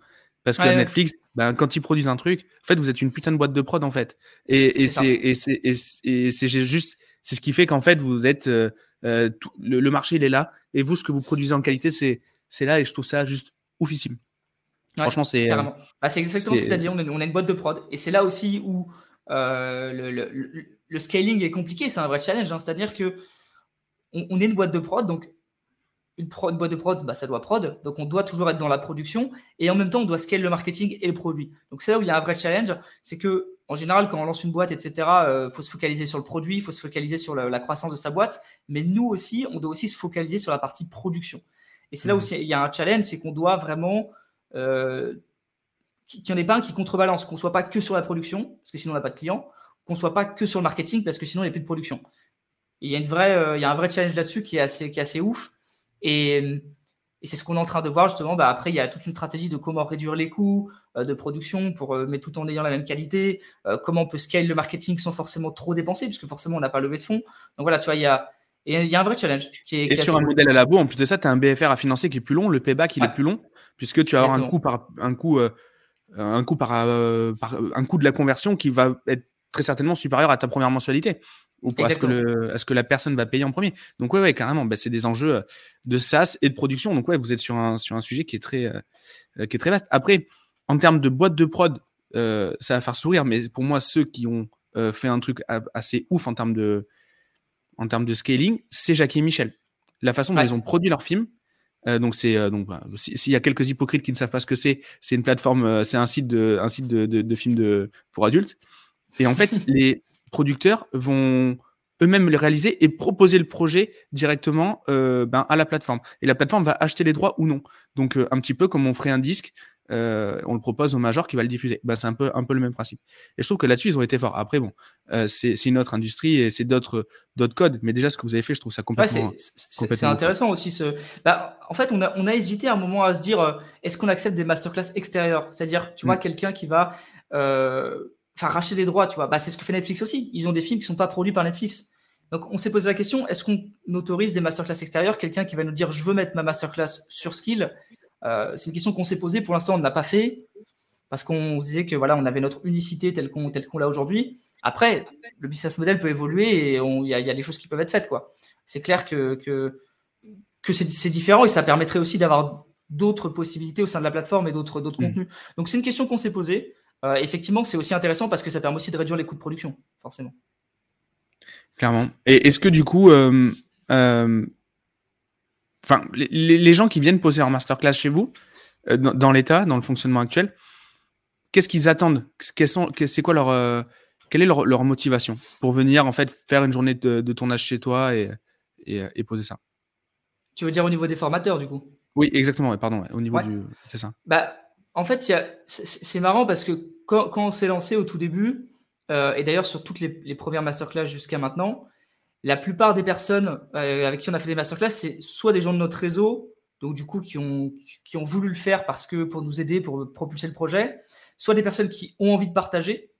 Parce que Netflix, ben, quand ils produisent un truc, en fait, vous êtes une putain de boîte de prod, en fait. Et, et c'est juste, c'est ce qui fait qu'en fait, vous êtes, euh, euh, le, marché, il est là. Et vous, ce que vous produisez en qualité, c'est là. Et je trouve ça juste oufissime. Franchement, c'est. Euh, bah, c'est exactement ce que tu as dit. On est, on est, une boîte de prod. Et c'est là aussi où le, le, le, scaling est compliqué. C'est un vrai challenge. Hein. C'est-à-dire que on, on, est une boîte de prod. Donc, une, boîte de prod, bah, ça doit prod. Donc, on doit toujours être dans la production. Et en même temps, on doit scaler le marketing et le produit. Donc, c'est là où il y a un vrai challenge. C'est que, en général, quand on lance une boîte, etc., il euh, faut se focaliser sur le produit, il faut se focaliser sur la, croissance de sa boîte. Mais nous aussi, on doit aussi se focaliser sur la partie production. Et c'est là où mmh. il y a un challenge, c'est qu'on doit vraiment euh, qu'il n'y en ait pas un qui contrebalance, qu'on ne soit pas que sur la production, parce que sinon on n'a pas de clients, qu'on ne soit pas que sur le marketing, parce que sinon il n'y a plus de production. il y a, une vraie, euh, il y a un vrai challenge là-dessus qui, est assez, qui est assez ouf. Et, c'est ce qu'on est en train de voir justement. Bah, après, il y a toute une stratégie de comment réduire les coûts euh, de production, pour, euh, mais tout en ayant la même qualité. Euh, comment on peut scale le marketing sans forcément trop dépenser, puisque forcément, on n'a pas levé de fonds. Donc voilà, tu vois, il y a, il y a un vrai challenge. Qui est, et sur un modèle à la bourre, en plus de ça, tu as un BFR à financer qui est plus long. Le payback, il est plus long, puisque tu vas avoir un coût par un coût, un coût par, par, un coût de la conversion qui va être très certainement supérieur à ta première mensualité ou est-ce que, le, est-ce que la personne va payer en premier? Donc ouais, ouais carrément, bah, c'est des enjeux euh, de SaaS et de production. Donc ouais, vous êtes sur un, sur un sujet qui est, très, euh, qui est très vaste. Après, en termes de boîte de prod, euh, ça va faire sourire, mais pour moi, ceux qui ont fait un truc assez ouf en termes de, en termes de scaling, c'est Jackie et Michel. La façon dont ils ont produit leur film, donc c'est donc bah, s'il y a quelques hypocrites qui ne savent pas ce que c'est, c'est une plateforme, c'est un site de un site de, de, de films de pour adultes. Et en fait, les producteurs vont eux-mêmes le réaliser et proposer le projet directement euh, ben, à la plateforme. Et la plateforme va acheter les droits ou non. Donc euh, un petit peu comme on ferait un disque, euh, on le propose au major qui va le diffuser. Ben, c'est un peu, un peu le même principe. Et je trouve que là-dessus, ils ont été forts. Après, bon, c'est une autre industrie et c'est d'autres codes. Mais déjà, ce que vous avez fait, je trouve ça complètement. c'est intéressant aussi. Ce... Bah, en fait, on a, on a hésité à un moment à se dire est-ce qu'on accepte des masterclass extérieures C'est-à-dire, tu vois, mm. quelqu'un qui va enfin racheter des droits, tu vois. Bah, c'est ce que fait Netflix aussi. Ils ont des films qui sont pas produits par Netflix. Donc, on s'est posé la question est-ce qu'on autorise des masterclass extérieures Quelqu'un qui va nous dire je veux mettre ma masterclass sur Skill euh, C'est une question qu'on s'est posée. Pour l'instant, on ne l'a pas fait parce qu'on se disait que voilà, on avait notre unicité telle qu'on qu'on l'a aujourd'hui. Après, le business model peut évoluer et il y, a des choses qui peuvent être faites. quoi. C'est clair que, que, que c'est différent et ça permettrait aussi d'avoir d'autres possibilités au sein de la plateforme et d'autres mmh. contenus. Donc, c'est une question qu'on s'est posée. Euh, effectivement, c'est aussi intéressant parce que ça permet aussi de réduire les coûts de production, forcément. Clairement. Et est-ce que du coup, euh, euh, les, gens qui viennent poser leur masterclass chez vous, dans, l'état, dans le fonctionnement actuel, qu'est-ce qu'ils attendent? C'est quoi leur, quelle est leur, motivation pour venir en fait faire une journée de, tournage chez toi et, et, poser ça? Tu veux dire au niveau des formateurs, du coup? Oui, exactement. Pardon, au niveau du, c'est ça. Bah, en fait, c'est marrant parce que quand, on s'est lancé au tout début, euh, et d'ailleurs sur toutes les, premières masterclass jusqu'à maintenant, la plupart des personnes euh, avec qui on a fait des masterclass, c'est soit des gens de notre réseau, donc du coup qui ont, voulu le faire parce que pour nous aider, pour propulser le projet, soit des personnes qui ont envie de partager,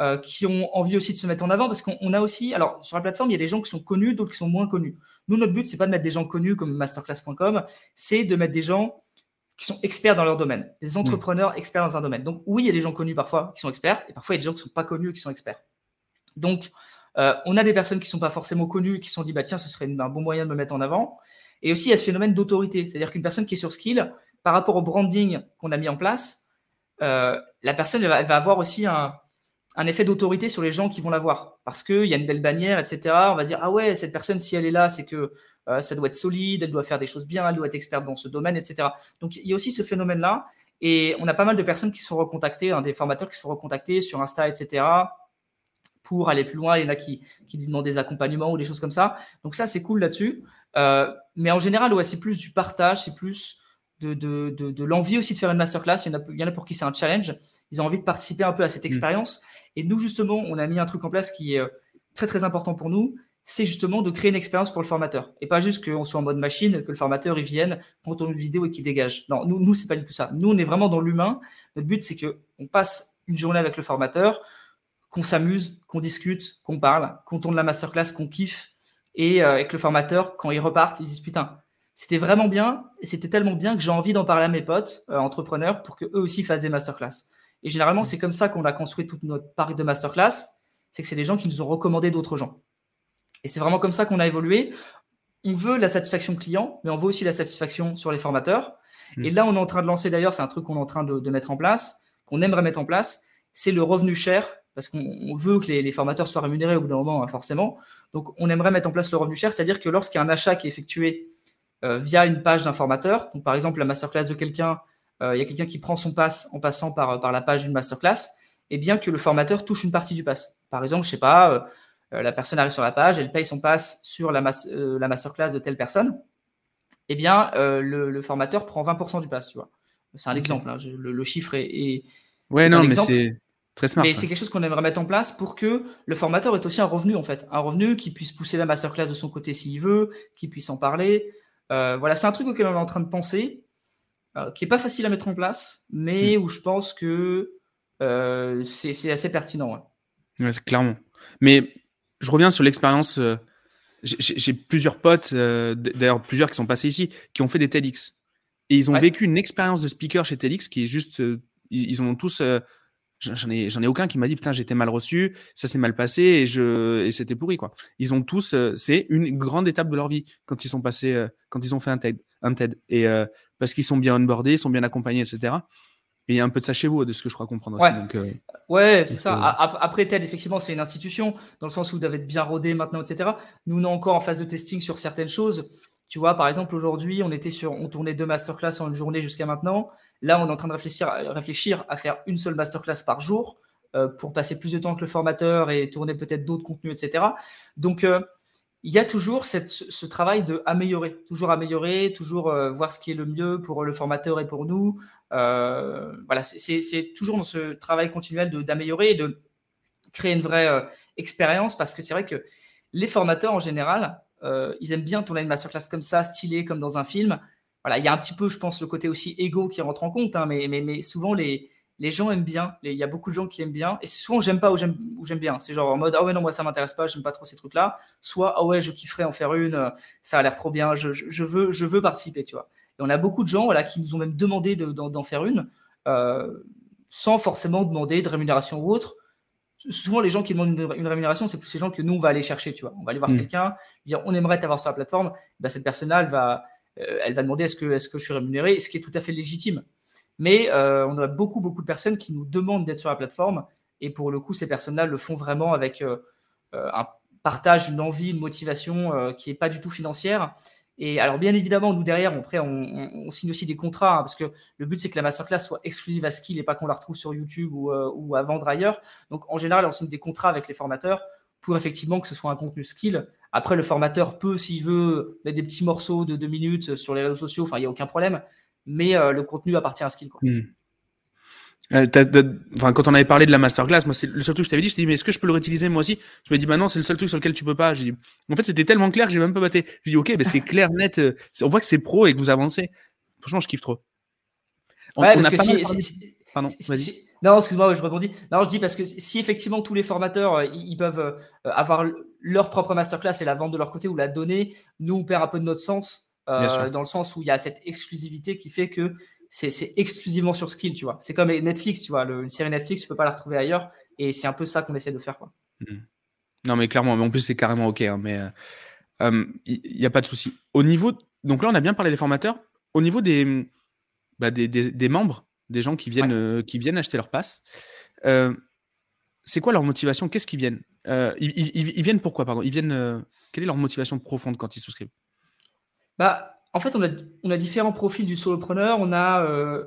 euh, qui ont envie aussi de se mettre en avant parce qu'on a aussi, alors sur la plateforme, il y a des gens qui sont connus, d'autres qui sont moins connus. Nous, notre but, c'est pas de mettre des gens connus comme masterclass.com, c'est de mettre des gens qui sont experts dans leur domaine, des hmm. entrepreneurs experts dans un domaine. Donc oui, il y a des gens connus parfois qui sont experts, et parfois il y a des gens qui ne sont pas connus et qui sont experts. Donc euh, on a des personnes qui ne sont pas forcément connues et qui se sont dit, bah tiens, ce serait un bon moyen de me mettre en avant. Et aussi, il y a ce phénomène d'autorité, c'est-à-dire qu'une personne qui est sur Skill, par rapport au branding qu'on a mis en place, euh, la personne va, va, avoir aussi un, un effet d'autorité sur les gens qui vont la voir. Parce qu'il y a une belle bannière, etc. On va dire, ah ouais, cette personne, si elle est là, c'est que euh, ça doit être solide, elle doit faire des choses bien, elle doit être experte dans ce domaine, etc. Donc il y a aussi ce phénomène-là. Et on a pas mal de personnes qui sont recontactées, hein, des formateurs qui sont recontactés sur Insta, etc. pour aller plus loin. Il y en a qui, qui demandent des accompagnements ou des choses comme ça. Donc ça, c'est cool là-dessus. Euh, mais en général, ouais, c'est plus du partage, c'est plus de, de, de, l'envie aussi de faire une masterclass. Il y, en a, il y en a pour qui c'est un challenge. Ils ont envie de participer un peu à cette mmh. expérience. Et nous, justement, on a mis un truc en place qui est euh, très, très important pour nous c'est justement de créer une expérience pour le formateur. Et pas juste qu'on soit en mode machine, que le formateur il vienne, qu'on tourne une vidéo et qu'il dégage. Non, nous, nous c'est pas du tout ça. Nous, on est vraiment dans l'humain. Notre but, c'est qu'on passe une journée avec le formateur, qu'on s'amuse, qu'on discute, qu'on parle, qu'on tourne la masterclass, qu'on kiffe. Et euh, avec le formateur, quand ils repartent, ils disent Putain, c'était vraiment bien. Et c'était tellement bien que j'ai envie d'en parler à mes potes, euh, entrepreneurs, pour qu'eux aussi fassent des masterclass. Et généralement, c'est comme ça qu'on a construit toute notre parc de masterclass. C'est que c'est des gens qui nous ont recommandé d'autres gens. Et c'est vraiment comme ça qu'on a évolué. On veut la satisfaction client, mais on veut aussi la satisfaction sur les formateurs. Hmm. Et là, on est en train de lancer d'ailleurs, c'est un truc qu'on est en train de, mettre en place, qu'on aimerait mettre en place, c'est le revenu cher, parce qu'on veut que les, formateurs soient rémunérés au bout d'un moment, hein, forcément. Donc, on aimerait mettre en place le revenu cher, c'est-à-dire que lorsqu'il y a un achat qui est effectué via une page d'un formateur, donc par exemple la masterclass de quelqu'un, euh, il y a quelqu'un qui prend son pass en passant par, par la page d'une masterclass, et bien que le formateur touche une partie du pass. Par exemple, je sais pas, euh, euh, la personne arrive sur la page, elle paye son pass sur la, euh, la masterclass de telle personne, eh bien, euh, le, formateur prend 20% du pass, tu vois. C'est un exemple, hein, le, chiffre est. ouais, non, mais c'est très smart. Mais c'est quelque chose qu'on aimerait mettre en place pour que le formateur ait aussi un revenu, en fait. Un revenu qui puisse pousser la masterclass de son côté s'il veut, qui puisse en parler. Voilà, c'est un truc auquel on est en train de penser, qui n'est pas facile à mettre en place, mais hmm. où je pense que c'est assez pertinent. Ouais. ouais clairement. Mais je reviens sur l'expérience. Euh, j'ai plusieurs potes, euh, d'ailleurs plusieurs qui sont passés ici, qui ont fait des TEDx. Et ils ont vécu une expérience de speaker chez TEDx qui est juste. Euh, ils, ont tous. J'en ai, ai aucun qui m'a dit putain j'étais mal reçu, ça s'est mal passé et je et c'était pourri quoi. Ils ont tous, c'est une grande étape de leur vie quand ils sont passés, quand ils ont fait un TED, un TED et parce qu'ils sont bien onboardés, sont bien accompagnés, etc. Et il y a un peu de ça chez vous, de ce que je crois comprendre aussi. Ouais, euh, ouais c'est ça. Après, TED, effectivement, c'est une institution, dans le sens où vous devez être bien rodé maintenant, etc. Nous, on est encore en phase de testing sur certaines choses. Tu vois, par exemple, aujourd'hui, on était sur, on tournait deux masterclass en une journée jusqu'à maintenant. Là, on est en train de réfléchir, à faire une seule masterclass par jour euh, pour passer plus de temps avec le formateur et tourner peut-être d'autres contenus, etc. Donc, euh, il y a toujours ce travail de améliorer, toujours améliorer, toujours voir ce qui est le mieux pour le formateur et pour nous, euh, voilà, c'est toujours dans ce travail continuel d'améliorer et de créer une vraie euh, expérience parce que c'est vrai que les formateurs en général, euh, ils aiment bien tourner une masterclass comme ça, stylée comme dans un film. Voilà, il y a un petit peu, je pense, le côté aussi égo qui rentre en compte, hein, mais, souvent les, gens aiment bien. Il y a beaucoup de gens qui aiment bien. Et souvent, j'aime pas ou j'aime bien. C'est genre en mode, ah ouais, non, moi, ça m'intéresse pas, j'aime pas trop ces trucs-là. Soit, ah ouais, je kifferais en faire une, euh, ça a l'air trop bien, je, je, veux, je veux participer, tu vois. Et on a beaucoup de gens voilà, qui nous ont même demandé d'en faire une, euh, sans forcément demander de rémunération ou autre. Souvent, les gens qui demandent une, rémunération, c'est plus ces gens que nous, on va aller chercher, tu vois. On va aller voir mm. quelqu'un, dire, on aimerait t'avoir sur la plateforme. Ben, cette personne-là, elle va, euh, elle va demander est-ce que, est que je suis rémunéré, ce qui est tout à fait légitime. Mais euh, on a beaucoup, beaucoup de personnes qui nous demandent d'être sur la plateforme. Et pour le coup, ces personnes-là le font vraiment avec euh, un partage, une envie, une motivation qui n'est pas du tout financière. Et alors, bien évidemment, nous derrière, après, on, signe aussi des contrats, hein, parce que le but, c'est que la masterclass soit exclusive à Skill et pas qu'on la retrouve sur YouTube ou, ou, à vendre ailleurs. Donc, en général, on signe des contrats avec les formateurs pour effectivement que ce soit un contenu Skill. Après, le formateur peut, s'il veut, mettre des petits morceaux de deux minutes sur les réseaux sociaux, enfin, il n'y a aucun problème mais euh, le contenu appartient à Skill. Hmm. Euh, quand on avait parlé de la masterclass, moi, c'est le seul truc que je t'avais dit, je t'ai dit, mais est-ce que je peux le réutiliser moi aussi? Je me dis, bah non, c'est le seul truc sur lequel tu peux pas. Dit, en fait, c'était tellement clair j'ai même pas battu. Je dis, ok, mais c'est clair, net. Euh, on voit que c'est pro et que vous avancez. Franchement, je kiffe trop. ouais, parce que si, Pardon, vas-y. non, excuse-moi, je rebondis. Non, je dis parce que si effectivement tous les formateurs, ils, peuvent avoir leur propre masterclass et la vendre de leur côté ou la donner, nous, on perd un peu de notre sens. Euh, dans le sens où il y a cette exclusivité qui fait que c'est exclusivement sur Skill, tu vois. C'est comme Netflix, tu vois, une série Netflix, tu peux pas la retrouver ailleurs, et c'est un peu ça qu'on essaie de faire, quoi. Mmh. Non, mais clairement, mais en plus c'est carrément ok, hein, mais il euh, n'y euh, a pas de souci. Au niveau, donc là on a bien parlé des formateurs. Au niveau des, bah, des, des, membres, des gens qui viennent, qui viennent acheter leur passe, c'est quoi leur motivation? Qu'est-ce qu'ils viennent? Ils, ils, viennent pourquoi pardon? Ils viennent. quelle est leur motivation profonde quand ils souscrivent? Bah, en fait, on a, différents profils du solopreneur. On a, euh,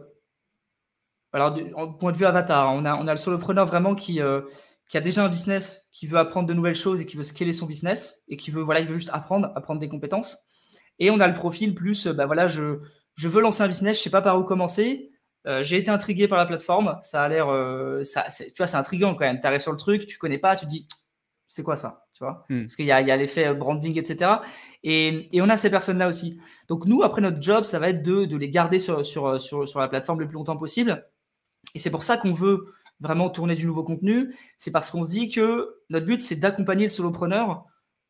alors, du point de vue avatar, on a, le solopreneur vraiment qui, euh, qui a déjà un business, qui veut apprendre de nouvelles choses et qui veut scaler son business et qui veut, voilà, il veut juste apprendre, apprendre des compétences. Et on a le profil plus, bah voilà, je, veux lancer un business, je sais pas par où commencer. Euh, j'ai été intrigué par la plateforme, ça a l'air, tu vois, c'est intriguant quand même. Tu arrives sur le truc, tu connais pas, tu dis, c'est quoi ça? Vois hmm. Parce qu'il y a, l'effet euh, branding, etc. Et, on a ces personnes-là aussi. Donc nous, après, notre job, ça va être de, les garder sur, sur, sur, la plateforme le plus longtemps possible. Et c'est pour ça qu'on veut vraiment tourner du nouveau contenu. C'est parce qu'on se dit que notre but, c'est d'accompagner le solopreneur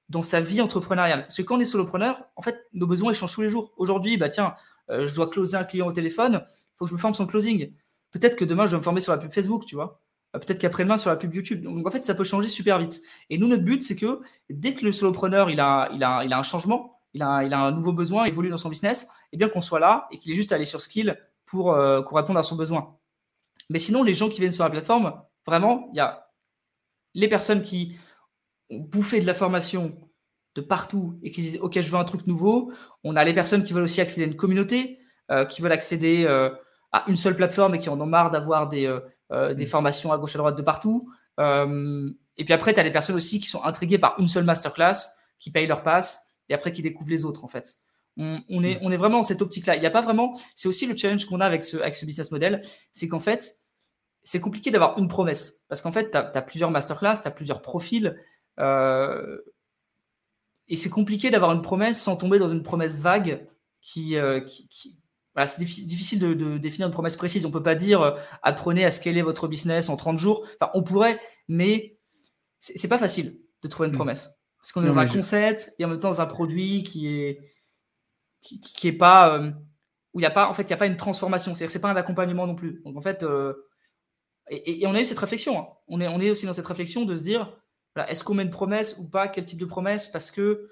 dans sa vie entrepreneuriale. Parce que quand on est solopreneur, en fait, nos besoins, ils changent tous les jours. Aujourd'hui, bah tiens, euh, je dois closer un client au téléphone, il faut que je me forme son closing. Peut-être que demain, je vais me former sur la pub Facebook, tu vois. Euh, peut-être qu'après-demain sur la pub YouTube. Donc en fait, ça peut changer super vite. Et nous, notre but, c'est que dès que le solopreneur il a, il a, un changement, il a, un nouveau besoin, évolue dans son business, et eh bien qu'on soit là et qu'il est juste à aller sur Skill pour, euh, répondre à son besoin. Mais sinon, les gens qui viennent sur la plateforme, vraiment, il y a les personnes qui ont bouffé de la formation de partout et qui disent OK, je veux un truc nouveau. On a les personnes qui veulent aussi accéder à une communauté, euh, qui veulent accéder à une seule plateforme et qui en ont marre d'avoir des, des mm. formations à gauche à droite de partout. Euh, et puis après, tu as les personnes aussi qui sont intriguées par une seule masterclass, qui payent leur passe et après qui découvrent les autres en fait. On, est, mm. on est vraiment dans cette optique-là. Il n'y a pas vraiment. C'est aussi le challenge qu'on a avec ce, avec ce business model, c'est qu'en fait, c'est compliqué d'avoir une promesse. Parce qu'en fait, tu as, plusieurs masterclass, tu as plusieurs profils. Euh, et c'est compliqué d'avoir une promesse sans tomber dans une promesse vague qui, qui, c'est difficile de, définir une promesse précise. On ne peut pas dire euh, apprenez à scaler votre business en 30 jours. Enfin, on pourrait, mais c'est pas facile de trouver une mm. promesse. Parce qu'on est dans un concept et en même temps dans un produit qui est qui, est pas euh, où il n'y a pas en fait il a pas une transformation. C'est-à-dire c'est pas un accompagnement non plus. Donc en fait euh, et, on a eu cette réflexion. Hein. On est on est aussi dans cette réflexion de se dire est-ce qu'on met une promesse ou pas? Quel type de promesse? Parce que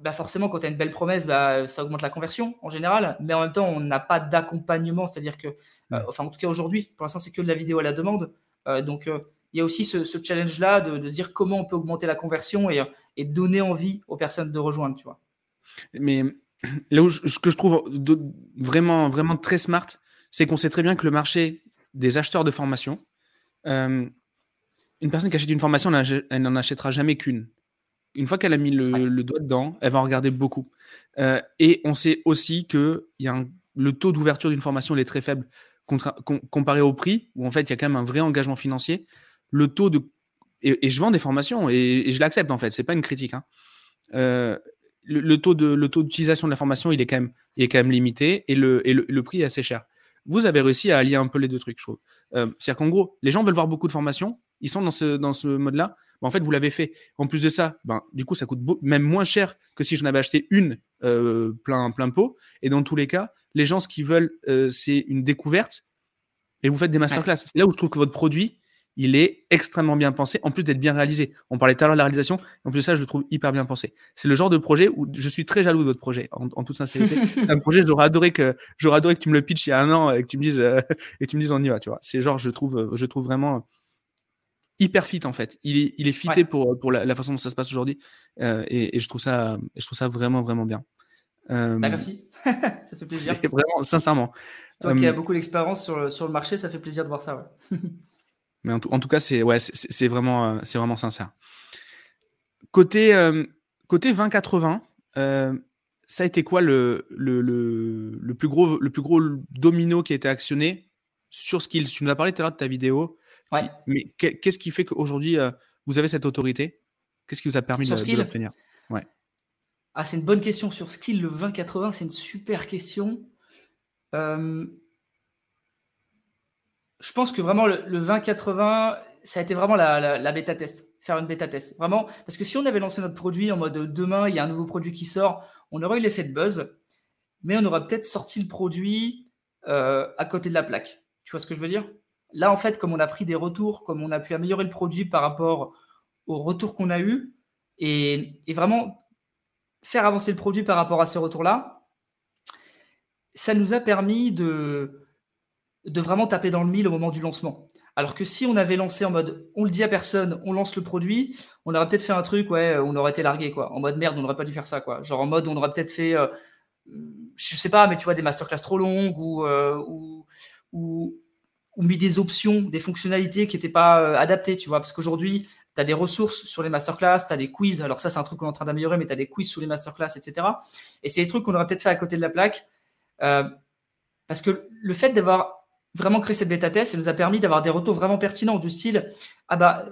bah forcément, quand tu as une belle promesse, bah, ça augmente la conversion en général. Mais en même temps, on n'a pas d'accompagnement. C'est-à-dire que, euh, enfin, en tout cas aujourd'hui, pour l'instant, c'est que de la vidéo à la demande. Euh, donc, euh, il y a aussi ce, challenge-là de, dire comment on peut augmenter la conversion et, et, donner envie aux personnes de rejoindre, tu vois. Mais là où ce que je trouve vraiment, vraiment très smart, c'est qu'on sait très bien que le marché des acheteurs de formation, une personne qui achète une formation, elle n'en achètera jamais qu'une une fois qu'elle a mis le, doigt dedans, elle va en regarder beaucoup. Euh, et on sait aussi que y a le taux d'ouverture d'une formation est très faible comparé au prix, où en fait il y a quand même un vrai engagement financier. Le taux de et, je vends des formations et, je l'accepte en fait, c'est pas une critique. Hein. Euh, le, taux de le taux d'utilisation de la formation il est quand même il est quand même limité et le, et le, prix est assez cher. Vous avez réussi à allier un peu les deux trucs, je trouve. C'est-à-dire qu'en gros, les gens veulent voir beaucoup de formations, ils sont dans ce, dans ce mode-là. en fait, vous l'avez fait. En plus de ça, ben, du coup, ça coûte même moins cher que si j'en avais acheté une plein, plein pot. Et dans tous les cas, les gens, ce qu'ils veulent, c'est une découverte. Et vous faites des masterclass. C'est là où je trouve que votre produit, il est extrêmement bien pensé, en plus d'être bien réalisé. On parlait tout à l'heure de la réalisation, en plus de ça, je le trouve hyper bien pensé. C'est le genre de projet où je suis très jaloux de votre projet, en, toute sincérité. un projet, j'aurais adoré que j'aurais adoré que tu me le pitches il y a un an et que tu me dises euh, et tu me dises on y va, tu vois. C'est genre, je trouve, je trouve vraiment hyper fit en fait. Il est, il est fité pour, pour la, façon dont ça se passe aujourd'hui euh, et, je trouve ça, je trouve ça vraiment vraiment bien. Euh, bah, merci, ça fait plaisir. Vraiment, sincèrement. Toi qui as beaucoup d'expérience sur, sur, le marché, ça fait plaisir de voir ça. Mais en tout, cas, c'est ouais, c'est vraiment, euh, c'est vraiment sincère. Côté, euh, côté 20-80, euh, ça a été quoi le, le, le, plus gros, le plus gros domino qui a été actionné sur Skills Tu nous as parlé tout à l'heure de ta vidéo. Ouais. Mais qu'est-ce qui fait qu'aujourd'hui, vous avez cette autorité? Qu'est-ce qui vous a permis de, de l'obtenir? Ouais. Ah, c'est une bonne question. Sur Skill, le 20-80, c'est une super question. Euh, je pense que vraiment le, 2080, ça a été vraiment la, bêta test, faire une bêta test. Vraiment, parce que si on avait lancé notre produit en mode demain, il y a un nouveau produit qui sort, on aurait eu l'effet de buzz, mais on aurait peut-être sorti le produit euh, à côté de la plaque. Tu vois ce que je veux dire? Là, en fait, comme on a pris des retours, comme on a pu améliorer le produit par rapport aux retours qu'on a eu, et, vraiment faire avancer le produit par rapport à ces retours-là, ça nous a permis de, vraiment taper dans le mille au moment du lancement. Alors que si on avait lancé en mode on le dit à personne, on lance le produit, on aurait peut-être fait un truc, ouais, on aurait été largué, quoi. En mode merde, on n'aurait pas dû faire ça, quoi. Genre en mode on aurait peut-être fait, euh, je sais pas, mais tu vois, des masterclass trop longues ou, euh, ou, mis des options, des fonctionnalités qui n'étaient pas euh, adaptées, tu vois. Parce qu'aujourd'hui, tu as des ressources sur les masterclass, tu as des quiz. Alors ça, c'est un truc qu'on est en train d'améliorer, mais tu as des quiz sur les masterclass, etc. Et c'est des trucs qu'on aurait peut-être fait à côté de la plaque. parce que le fait d'avoir vraiment créé cette bêta test, ça nous a permis d'avoir des retours vraiment pertinents du style ah bah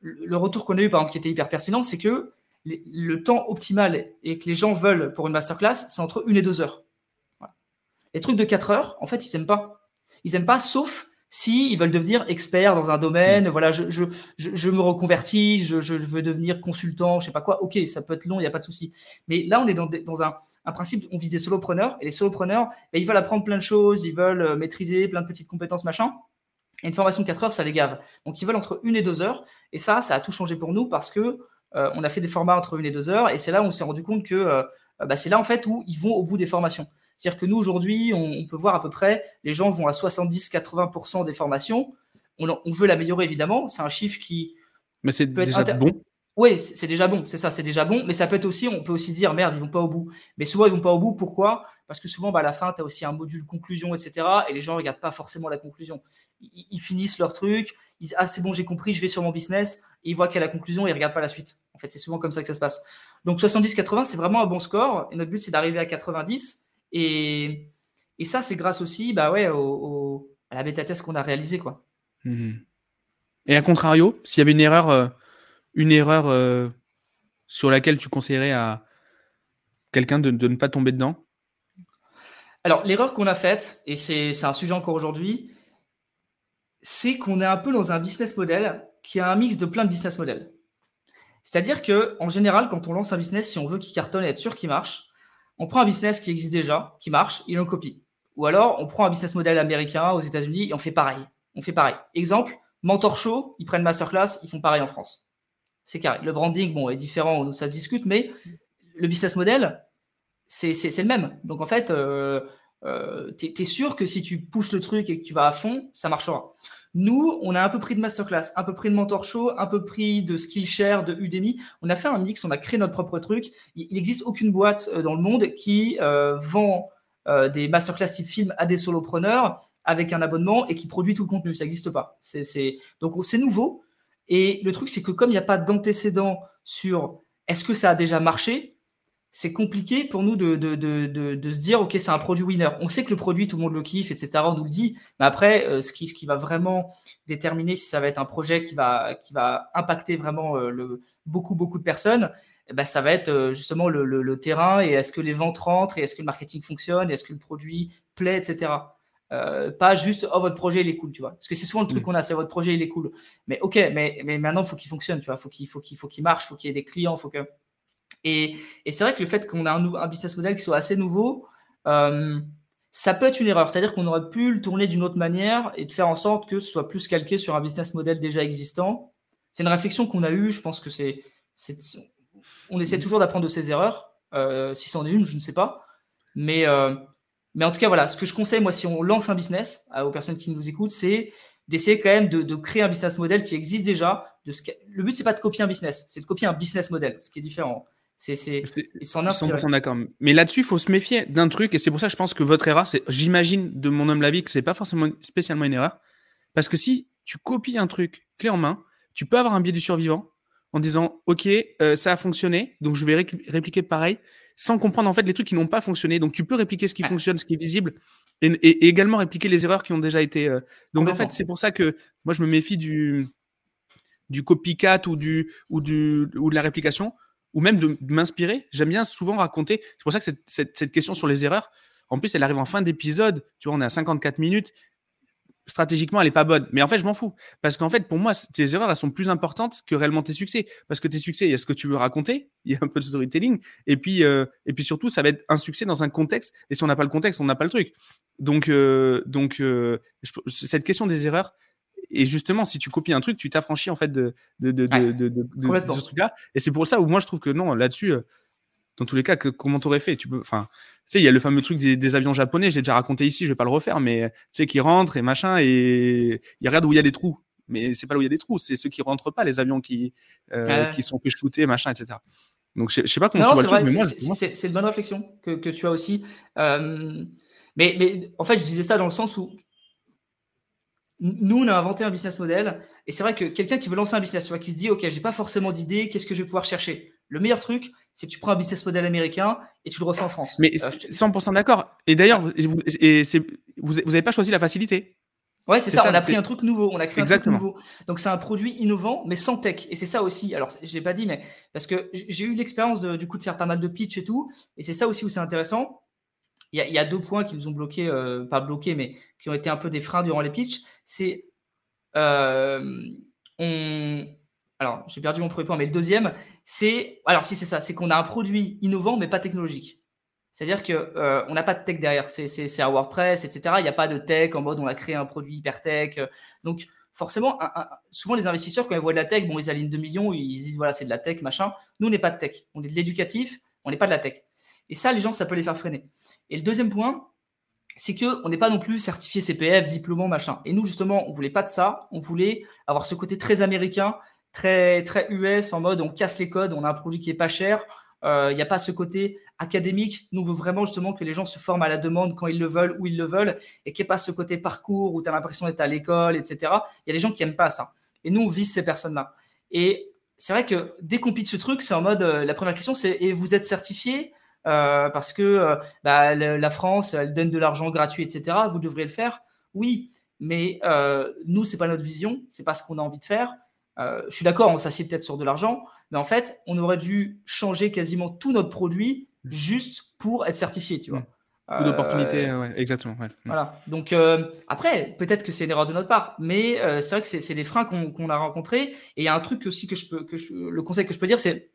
le retour qu'on a eu par exemple qui était hyper pertinent, c'est que le temps optimal et que les gens veulent pour une masterclass, c'est entre une et deux heures. Les trucs de 4 heures, en fait, ils n'aiment pas. Ils n'aiment pas, sauf si ils veulent devenir experts dans un domaine. Voilà, je, je, je, me reconvertis, je, veux devenir consultant, je sais pas quoi. Ok, ça peut être long, il n'y a pas de souci. Mais là, on est dans, dans un, un principe, on vise des solopreneurs, et les solopreneurs, ben, ils veulent apprendre plein de choses, ils veulent euh, maîtriser plein de petites compétences, machin. Et une formation de 4 heures, ça les gave. Donc, ils veulent entre une et deux heures. Et ça, ça a tout changé pour nous parce que euh, on a fait des formats entre une et deux heures. Et c'est là où on s'est rendu compte que euh, bah, c'est là, en fait, où ils vont au bout des formations. C'est-à-dire que nous, aujourd'hui, on, peut voir à peu près, les gens vont à 70-80% des formations. On, on veut l'améliorer, évidemment. C'est un chiffre qui. Mais c'est déjà bon. Oui, c'est déjà bon, c'est ça, c'est déjà bon. Mais ça peut être aussi, on peut aussi se dire, merde, ils vont pas au bout. Mais souvent, ils vont pas au bout. Pourquoi? Parce que souvent, bah, à la fin, tu as aussi un module conclusion, etc. Et les gens ne regardent pas forcément la conclusion. Ils, finissent leur truc, ils disent, ah, c'est bon, j'ai compris, je vais sur mon business. Et ils voient qu'il y a la conclusion et ils regardent pas la suite. En fait, c'est souvent comme ça que ça se passe. Donc, 70-80, c'est vraiment un bon score. Et notre but, c'est d'arriver à 90. Et, et ça, c'est grâce aussi bah ouais, au, à la bêta test qu'on a réalisé. Quoi. Mmh et à contrario, s'il y avait une erreur. Euh, une erreur euh, sur laquelle tu conseillerais à quelqu'un de, ne pas tomber dedans? Alors, l'erreur qu'on a faite, et c'est un sujet encore aujourd'hui, c'est qu'on est un peu dans un business model qui a un mix de plein de business models. C'est-à-dire que en général, quand on lance un business, si on veut qu'il cartonne et être sûr qu'il marche, on prend un business qui existe déjà, qui marche, et on copie. Ou alors, on prend un business model américain aux États-Unis et on fait pareil. On fait pareil. Exemple, Mentor Show, ils prennent masterclass, ils font pareil en France c'est carré. Le branding, bon, est différent, ça se discute, mais le business model, c'est le même. Donc en fait, euh, euh, tu es, sûr que si tu pousses le truc et que tu vas à fond, ça marchera. Nous, on a un peu pris de masterclass, un peu pris de mentor show, un peu pris de Skillshare, de Udemy. On a fait un mix, on a créé notre propre truc. Il n'existe aucune boîte euh, dans le monde qui vend des masterclass type film à des solopreneurs avec un abonnement et qui produit tout le contenu. Ça n'existe pas. Donc c'est nouveau. Et le truc, c'est que comme il n'y a pas d'antécédent sur est-ce que ça a déjà marché, c'est compliqué pour nous de, de, de, de, se dire, OK, c'est un produit winner. On sait que le produit, tout le monde le kiffe, etc. On nous le dit. Mais après, euh, ce, qui, ce qui va vraiment déterminer si ça va être un projet qui va, qui va impacter vraiment euh, le, beaucoup, beaucoup de personnes, eh ben, ça va être euh, justement le, le, terrain et est-ce que les ventes rentrent et est-ce que le marketing fonctionne, est-ce que le produit plaît, etc. Euh, pas juste oh votre projet il est cool tu vois parce que c'est souvent le truc Mm. qu'on a c'est votre projet il est cool mais ok mais, mais maintenant il faut qu'il fonctionne tu vois faut qu'il faut qu'il faut qu'il marche faut qu'il y ait des clients faut que et, c'est vrai que le fait qu'on a un, business model qui soit assez nouveau euh, ça peut être une erreur. C'est à dire qu'on aurait pu le tourner d'une autre manière et de faire en sorte que ce soit plus calqué sur un business model déjà existant. C'est une réflexion qu'on a eue. Je pense que c'est on essaie toujours d'apprendre de ses erreurs. Euh, si c'en est une je ne sais pas. Mais euh, mais en tout cas, voilà, ce que je conseille, moi, si on lance un business aux personnes qui nous écoutent, c'est d'essayer quand même de, créer un business model qui existe déjà. Le but, c'est pas de copier un business, c'est de copier un business model, ce qui est différent. C'est et s'en inspirer. 100% d'accord. Mais là-dessus, il faut se méfier d'un truc, et c'est pour ça que je pense que votre erreur, c'est, j'imagine de mon homme la vie que c'est pas forcément spécialement une erreur, parce que si tu copies un truc clé en main, tu peux avoir un biais du survivant en disant, ok, euh, ça a fonctionné, donc je vais ré- répliquer pareil, sans comprendre en fait les trucs qui n'ont pas fonctionné. Donc tu peux répliquer ce qui fonctionne, ce qui est visible, et, et- et également répliquer les erreurs qui ont déjà été. euh, Donc en fait, c'est pour ça que moi je me méfie du du copycat ou du ou du ou de la réplication ou même de, m'inspirer. J'aime bien souvent raconter. C'est pour ça que cette, cette, question sur les erreurs, en plus, elle arrive en fin d'épisode. Tu vois, on est à 54 minutes. Stratégiquement, elle est pas bonne. Mais en fait, je m'en fous. Parce qu'en fait, pour moi, tes erreurs, elles sont plus importantes que réellement tes succès. Parce que tes succès, il y a ce que tu veux raconter, il y a un peu de storytelling. Et puis, euh, et puis surtout, ça va être un succès dans un contexte. Et si on n'a pas le contexte, on n'a pas le truc. Donc, euh, donc euh, cette question des erreurs, et justement, si tu copies un truc, tu t'affranchis en fait de, de, de, Ouais, ce truc-là. Et c'est pour ça où moi je trouve que non, là-dessus, euh, dans tous les cas, que, comment t'aurais fait? Tu peux, enfin, tu sais, il y a le fameux truc des, des avions japonais. J'ai déjà raconté ici, je vais pas le refaire, mais tu sais, qui rentrent et machin, et ils regardent où il y a des trous. Mais c'est pas là où il y a des trous, c'est ceux qui rentrent pas, les avions qui, euh, Ouais. qui sont shooter, machin, etc. Donc je sais- je sais pas comment Non, tu vois le truc, c'est- une bonne réflexion que, que tu as aussi. Euh, mais, mais en fait, je disais ça dans le sens où nous, on a inventé un business model, et c'est vrai que quelqu'un qui veut lancer un business, tu vois, qui se dit, OK, j'ai pas forcément d'idée, qu'est-ce que je vais pouvoir chercher? Le meilleur truc, c'est que tu prends un business model américain et tu le refais en France. mais Euh, je te- 100% d'accord. Et d'ailleurs, vous, vous- et c'est- vous, vous avez pas choisi la facilité. Ouais, c'est ça, ça, on a pris un truc nouveau, on a créé Exactement. un truc nouveau. Donc c'est un produit innovant, mais sans tech. Et c'est ça aussi, alors je l'ai pas dit, mais parce que j'ai eu l'expérience du coup de faire pas mal de pitch et tout, et c'est ça aussi où c'est intéressant. Il y, a, deux points qui nous ont bloqués, euh, pas bloqués, mais qui ont été un peu des freins durant les pitchs. C'est, euh, alors j'ai perdu mon premier point, mais le deuxième, c'est, alors si c'est ça, c'est qu'on a un produit innovant, mais pas technologique. C'est-à-dire que euh, n'a pas de tech derrière. C'est, un WordPress, etc. Il n'y a pas de tech en mode on a créé un produit hyper tech. Donc forcément, souvent les investisseurs quand ils voient de la tech, bon ils alignent 2 millions, ils se disent voilà c'est de la tech machin. Nous on n'est pas de tech, on est de l'éducatif, on n'est pas de la tech. Et ça les gens ça peut les faire freiner. Et le deuxième point, c'est que on n'est pas non plus certifié CPF, diplômant machin. Et nous justement on voulait pas de ça, on voulait avoir ce côté très américain, très très US en mode on casse les codes, on a un produit qui est pas cher. Euh, Il n'y a pas ce côté académique. Nous, on veut vraiment justement que les gens se forment à la demande quand ils le veulent, où ils le veulent, et qu'il n'y ait pas ce côté parcours où tu as l'impression d'être à l'école, etc. Il y a des gens qui n'aiment pas ça. Et nous, on vise ces personnes-là. Et c'est vrai que dès qu'on pitch ce truc, c'est en mode, euh, la première question, c'est, et vous êtes certifié? Euh, parce que euh, bah, le- la France, elle donne de l'argent gratuit, etc. Vous devriez le faire. Oui, mais euh, nous, c'est pas notre vision, c'est pas ce qu'on a envie de faire. Je suis d'accord, on s'assied peut-être sur de l'argent, mais en fait, on aurait dû changer quasiment tout notre produit juste pour être certifié, tu vois. Euh, ouais, exactement. ouais. voilà. Donc euh, après, peut-être que c'est une erreur de notre part, mais euh, c'est vrai que c'est des freins qu'on a rencontrés. Et il y a un truc aussi que je peux, que je- le conseil que je peux dire, c'est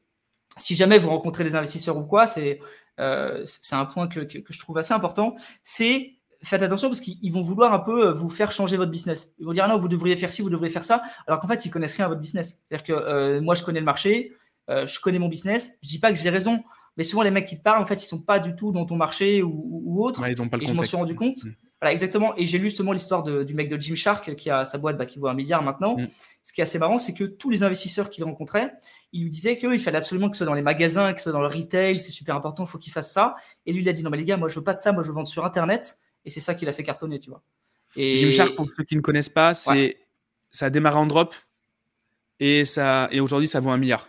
si jamais vous rencontrez des investisseurs ou quoi, c'est euh, c'est un point que, que, que je trouve assez important. C'est faites attention parce qu'ils vont vouloir un peu euh, vous faire changer votre business. Ils vont dire ah non, vous devriez faire ci, vous devriez faire ça, alors qu'en fait ils connaissent rien à votre business. C'est-à-dire que euh, moi je connais le marché, euh, je connais mon business. Je dis pas que j'ai raison, mais souvent les mecs qui te parlent en fait ils sont pas du tout dans ton marché ou, autre. Ouais, ils ont pas le Et je m'en suis contexte. rendu compte. Mm. Voilà, exactement. Et j'ai lu justement l'histoire du mec de Jim Shark qui a sa boîte bah, qui vaut un milliard maintenant. Mm. Ce qui est assez marrant, c'est que tous les investisseurs qu'il rencontrait, ils lui disaient qu'il fallait absolument que ce soit dans les magasins, que ce soit dans le retail, c'est super important, il faut qu'il fasse ça. Et lui, il a dit non, mais les gars, moi je veux pas de ça, moi je veux vendre sur Internet. Et c'est ça qui l'a fait cartonner, tu vois. Et Gymshark, pour ceux qui ne connaissent pas, c'est ça a démarré en drop et ça et aujourd'hui ça vaut un milliard.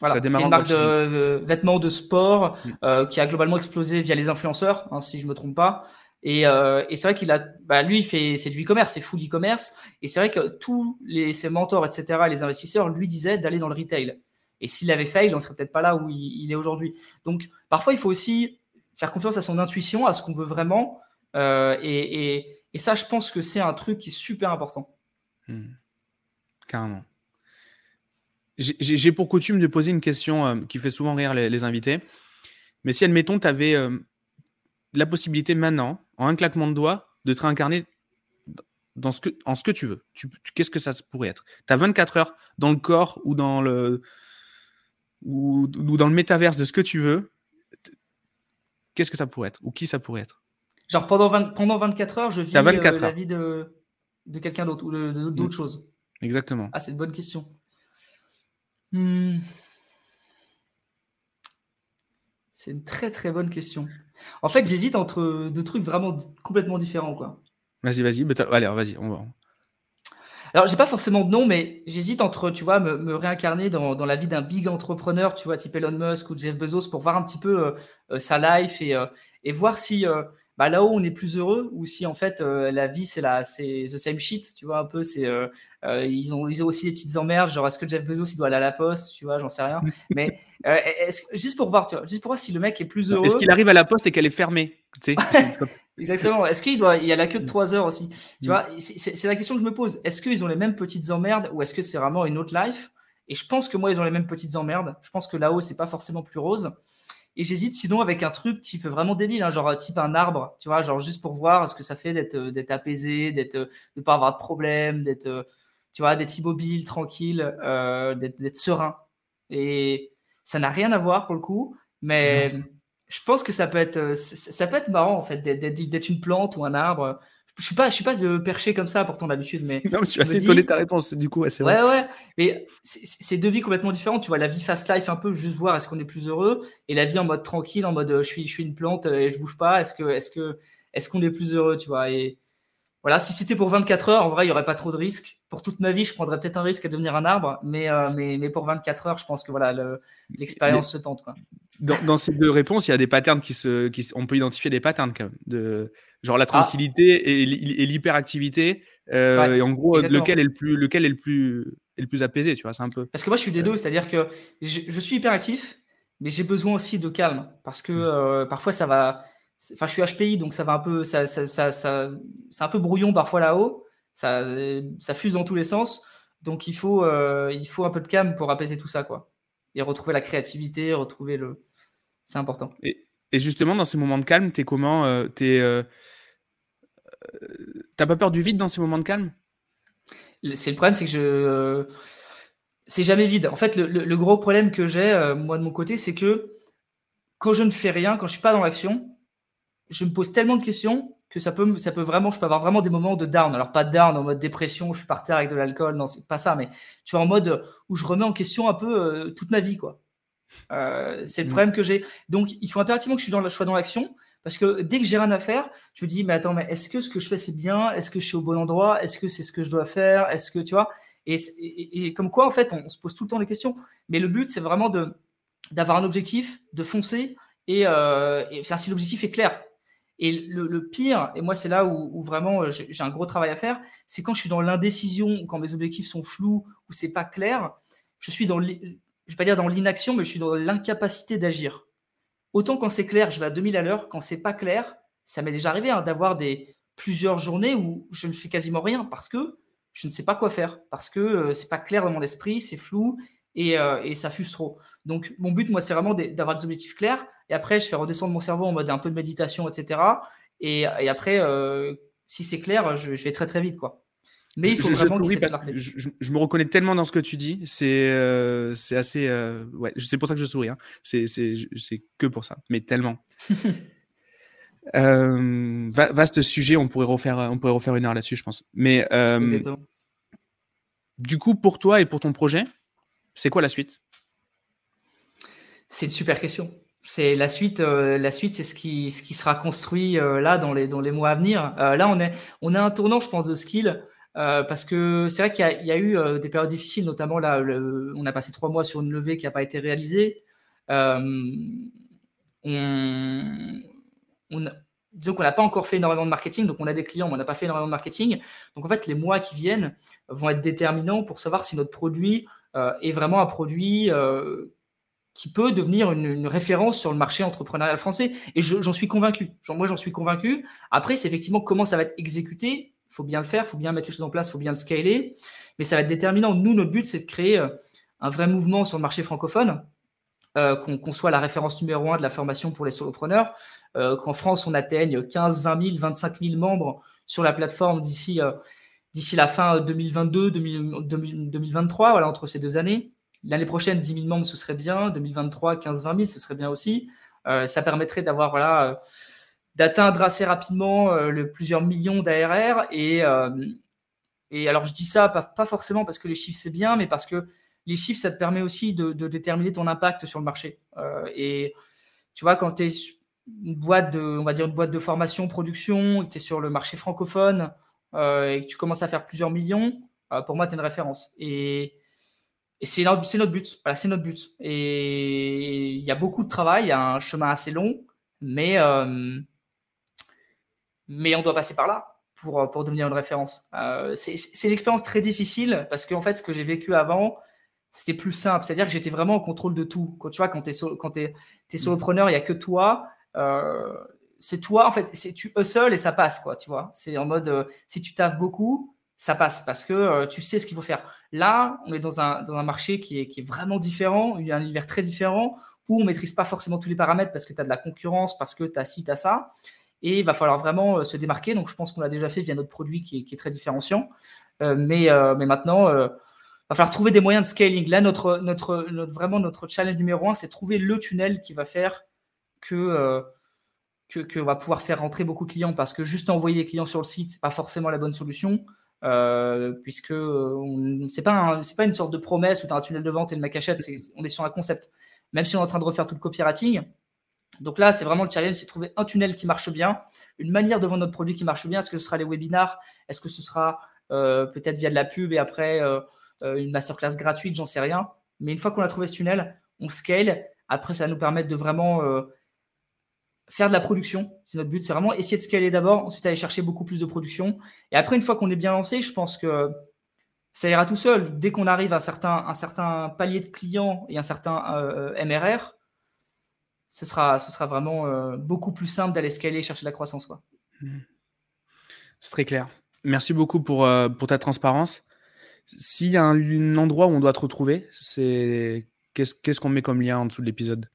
Voilà, c'est une marque de euh, vêtements de sport Mm. euh, qui a globalement explosé via les influenceurs, hein, si je me trompe pas. Et, euh, et c'est vrai qu'il a, bah, lui, fait, c'est du e-commerce, c'est full e-commerce. Et c'est vrai que tous les, ses mentors, etc., les investisseurs, lui disaient d'aller dans le retail. Et s'il l'avait fait, il n'en serait peut-être pas là où il, est aujourd'hui. Donc, parfois, il faut aussi faire confiance à son intuition, à ce qu'on veut vraiment. Euh, et, ça, je pense que c'est un truc qui est super important. Hmm. Carrément. J'ai pour coutume de poser une question euh, qui fait souvent rire les, invités. Mais si, admettons, tu avais la possibilité maintenant, en un claquement de doigts, de te réincarner dans ce que, en ce que tu veux, qu'est-ce que ça pourrait être? Tu as 24 heures dans le corps ou dans le, ou, dans le métaverse de ce que tu veux. Qu'est-ce que ça pourrait être? Ou qui ça pourrait être? Genre pendant, pendant 24 heures, je vis euh, la vie de, de quelqu'un d'autre ou d'autres mm. choses. Exactement. Ah, c'est une bonne question. Hmm. C'est une très très bonne question. En fait, j'hésite entre deux trucs vraiment complètement différents, quoi. Vas-y, vas-y. Allez, vas-y, on va. Alors, j'ai pas forcément de nom, mais j'hésite entre, tu vois, me, réincarner dans, la vie d'un big entrepreneur, tu vois, type Elon Musk ou Jeff Bezos, pour voir un petit peu euh, euh, sa life et, euh, et voir si bah, là-haut on est plus heureux ou si en fait la vie c'est la c'est the same shit, tu vois, un peu, c'est euh, ils, ont, ils ont aussi des petites emmerdes, genre est-ce que Jeff Bezos il doit aller à la poste, tu vois, j'en sais rien. Mais euh, juste pour voir, tu vois, juste pour voir si le mec est plus heureux. Est-ce qu'il arrive à la poste et qu'elle est fermée Exactement. Est-ce qu'il doit, il y a la queue de 3 heures aussi? Tu mm. vois, c'est la question que je me pose. Est-ce qu'ils ont les mêmes petites emmerdes ou est-ce que c'est vraiment une autre life? Et je pense que moi ils ont les mêmes petites emmerdes. Je pense que là-haut c'est pas forcément plus rose. Et j'hésite sinon avec un truc type vraiment débile, hein, genre type un arbre, tu vois, genre juste pour voir ce que ça fait d'être d'être apaisé, d'être de pas avoir de problème, d'être tu vois, d'être immobile, tranquille, euh, d'être serein. Et ça n'a rien à voir pour le coup, mais je pense que ça peut être, euh, ça peut être marrant en fait d'être une plante ou un arbre. Je suis pas, je suis pas de percher comme ça pour ton habitude, mais non, je suis assez étonné de ta réponse. Du coup, c'est vrai. Ouais, ouais. Mais c'est deux vies complètement différentes. Tu vois, la vie fast life un peu, juste voir est-ce qu'on est plus heureux, et la vie en mode tranquille, en mode euh, je suis, je suis une plante et je bouge pas. Est-ce que, est-ce que, est-ce qu'on est plus heureux, tu vois Et voilà, si c'était pour 24 heures, en vrai, il n'y aurait pas trop de risques. Pour toute ma vie, je prendrais peut-être un risque à devenir un arbre, mais, euh, mais, mais, pour 24 heures, je pense que voilà, l'expérience se tente. Quoi. Dans, ces deux réponses, il y a des patterns qui se. Qui, on peut identifier des patterns quand même. De, genre la tranquillité et, l'hyperactivité. Euh, et en gros, lequel est, le plus, lequel est le plus, est le plus apaisé, tu vois, c'est un peu. Parce que moi, je suis des deux, c'est-à-dire que je, je, suis hyperactif, mais j'ai besoin aussi de calme. Parce que mm. euh, parfois, ça va Enfin, je suis HPI, donc ça va un peu, ça, ça, ça, c'est un peu brouillon parfois là-haut. Ça, ça fuse dans tous les sens. Donc il faut, euh, il faut un peu de calme pour apaiser tout ça, quoi. Et retrouver la créativité, retrouver le. C'est important. Et, et, justement, dans ces moments de calme, t'es comment euh, T'es, euh, t'as pas peur du vide dans ces moments de calme? C'est le problème, c'est que je, c'est jamais vide. En fait, le, le gros problème que j'ai moi de mon côté, c'est que quand je ne fais rien, quand je suis pas dans l'action, je me pose tellement de questions que ça peut, ça peut vraiment, je peux avoir vraiment des moments de down. Alors pas de down en mode dépression, je suis par terre avec de l'alcool, non, c'est pas ça, mais tu vois en mode où je remets en question un peu euh, toute ma vie, quoi. Euh, c'est le mm. problème que j'ai. Donc il faut impérativement que je, suis dans, je sois dans l'action. Parce que dès que j'ai rien à faire, je me dis, mais attends, mais est-ce que ce que je fais c'est bien? Est-ce que je suis au bon endroit? Est-ce que c'est ce que je dois faire? Est-ce que tu vois? Et, et, comme quoi, en fait, on, se pose tout le temps les questions. Mais le but, c'est vraiment de d'avoir un objectif, de foncer. Et, euh, et enfin, si l'objectif est clair, et le, pire, et moi c'est là où, vraiment euh, j'ai un gros travail à faire, c'est quand je suis dans l'indécision, quand mes objectifs sont flous, ou c'est pas clair, je suis dans, je vais pas dire dans l'inaction, mais je suis dans l'incapacité d'agir. Autant quand c'est clair, je vais à 2000 à l'heure, quand c'est pas clair, ça m'est déjà arrivé hein, d'avoir des plusieurs journées où je ne fais quasiment rien parce que je ne sais pas quoi faire, parce que euh, c'est pas clair dans mon esprit, c'est flou et, euh, ça fuse trop. Donc mon but, moi, c'est vraiment d'avoir des objectifs clairs et après, je fais redescendre mon cerveau en mode un peu de méditation, etc. Et, après, euh, si c'est clair, je, vais très très vite, quoi. Mais il faut vraiment je, je, je, me reconnais tellement dans ce que tu dis. C'est euh, c'est assez. Euh, ouais, c'est pour ça que je souris. Hein. C'est que pour ça. Mais tellement. vaste sujet. On pourrait refaire, on pourrait refaire une heure là-dessus, je pense. Mais du coup, pour toi et pour ton projet, c'est quoi la suite? C'est une super question. C'est la suite. Euh, la suite, c'est ce qui, ce qui sera construit euh, là dans les, dans les mois à venir. Euh, là, on est, on a un tournant, je pense, de skill. Parce que c'est vrai qu'il y, a eu des périodes difficiles, notamment là, on a passé trois mois sur une levée qui n'a pas été réalisée. on, on disons qu'on n'a pas encore fait énormément de marketing, donc on a des clients, mais on n'a pas fait énormément de marketing. Donc en fait, les mois qui viennent vont être déterminants pour savoir si notre produit est vraiment un produit qui peut devenir une, référence sur le marché entrepreneurial français. Et j'en suis convaincu. moi, j'en suis convaincu. Après, c'est effectivement comment ça va être exécuté. Faut bien le faire, faut bien mettre les choses en place, faut bien le scaler. Mais ça va être déterminant. Nous, notre but, c'est de créer euh, un vrai mouvement sur le marché francophone, euh, qu'on soit la référence numéro un de la formation pour les solopreneurs, euh, qu'en France, on atteigne 15, 20 000, 25 000 membres sur la plateforme d'ici la fin 2022, 2023, voilà, entre ces deux années. L'année prochaine, 10 000 membres, ce serait bien. 2023, 15, 20 000, ce serait bien aussi. Ça permettrait d'avoir, voilà, d'atteindre assez rapidement euh, le plusieurs millions d'ARR. Et, et alors, je dis ça pas, pas, forcément parce que les chiffres, c'est bien, mais parce que les chiffres, ça te permet aussi de, déterminer ton impact sur le marché. et tu vois, quand tu es une boîte de, on va dire une boîte de formation, production, et que tu es sur le marché francophone, euh, et que tu commences à faire plusieurs millions, euh, pour moi, tu es une référence. Et, c'est notre, notre, but. Voilà, c'est notre but. Et il y a beaucoup de travail, il y a un chemin assez long, mais, euh, mais on doit passer par là pour, pour devenir une référence. c'est une expérience très difficile parce qu'en fait, ce que j'ai vécu avant, c'était plus simple. C'est-à-dire que j'étais vraiment en contrôle de tout. Quand tu vois, quand tu es, es, es, solopreneur, il n'y a que toi c'est toi, en fait, c'est tu hustle et ça passe, quoi, tu vois. C'est en mode, euh, si tu taffes beaucoup, ça passe parce que euh, tu sais ce qu'il faut faire. Là, on est dans un, dans un marché qui est, qui est vraiment différent, il y a un univers très différent où on maîtrise pas forcément tous les paramètres parce que tu as de la concurrence, parce que tu as ci, tu as ça. Et il va falloir vraiment euh, se démarquer. Donc, je pense qu'on l'a déjà fait via notre produit qui est, très différenciant. mais, mais maintenant, il va falloir trouver des moyens de scaling. Là, notre, vraiment notre challenge numéro un, c'est trouver le tunnel qui va faire que va pouvoir faire rentrer beaucoup de clients parce que juste envoyer les clients sur le site, n'est pas forcément la bonne solution. Euh, puisque euh, c'est pas c'est pas une sorte de promesse où tu as un tunnel de vente et une ma cachette, on est sur un concept. Même si on est en train de refaire tout le copywriting. Donc là, c'est vraiment le challenge, c'est trouver un tunnel qui marche bien, une manière de vendre notre produit qui marche bien. Est-ce que ce sera les webinars? Est-ce que ce sera euh, peut-être via de la pub et après une masterclass gratuite? J'en sais rien. Mais une fois qu'on a trouvé ce tunnel, on scale. Après, ça va nous permettre de vraiment faire de la production. C'est notre but. C'est vraiment essayer de scaler d'abord, ensuite aller chercher beaucoup plus de production. Et après, une fois qu'on est bien lancé, je pense que ça ira tout seul. Dès qu'on arrive à un certain, un certain palier de clients et un certain euh, MRR, ce sera, ce sera vraiment euh, beaucoup plus simple d'aller scaler et chercher de la croissance. Mmh. C'est très clair. Merci beaucoup pour, euh, pour ta transparence. S'il y a un, endroit où on doit te retrouver, c'est qu'est-ce qu'on met comme lien en dessous de l'épisode?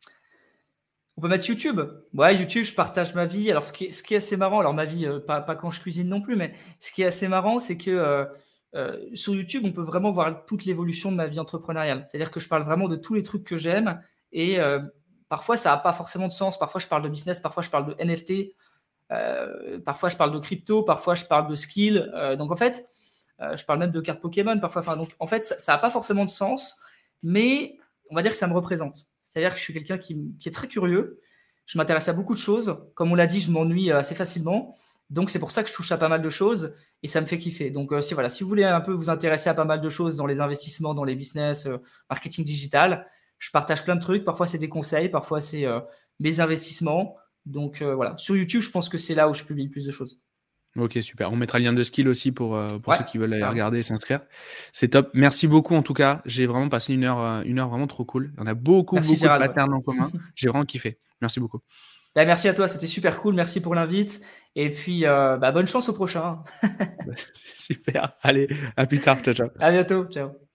On peut mettre YouTube. Ouais, YouTube, je partage ma vie. Alors, ce qui est, ce qui est assez marrant, alors ma vie, euh, pas, quand je cuisine non plus, mais ce qui est assez marrant, c'est que euh, euh, sur YouTube, on peut vraiment voir toute l'évolution de ma vie entrepreneuriale. C'est-à-dire que je parle vraiment de tous les trucs que j'aime et parfois, ça n'a pas forcément de sens. Parfois, je parle de business, parfois, je parle de NFT, parfois, je parle de crypto, parfois, je parle de skill. donc, en fait, je parle même de cartes Pokémon parfois. En fait, ça n'a pas forcément de sens, mais on va dire que ça me représente. C'est-à-dire que je suis quelqu'un qui, est très curieux. Je m'intéresse à beaucoup de choses. Comme on l'a dit, je m'ennuie euh, assez facilement. Donc c'est pour ça que je touche à pas mal de choses et ça me fait kiffer. Donc euh, si voilà, si vous voulez un peu vous intéresser à pas mal de choses dans les investissements, dans les business, euh, marketing digital, je partage plein de trucs. Parfois c'est des conseils, parfois c'est mes investissements. Donc voilà, sur YouTube, je pense que c'est là où je publie le plus de choses. Ok, super. On mettra le lien de skill aussi pour, euh, ceux qui veulent aller regarder et s'inscrire. C'est top. Merci beaucoup en tout cas. J'ai vraiment passé une heure, euh, une heure vraiment trop cool. On a beaucoup, beaucoup de patterns en commun. J'ai vraiment kiffé. Merci beaucoup. Bah, merci à toi, c'était super cool. Merci pour l'invite. Et puis, euh, bah, bonne chance au prochain. super. Allez, à plus tard. Ciao, ciao. À bientôt. Ciao.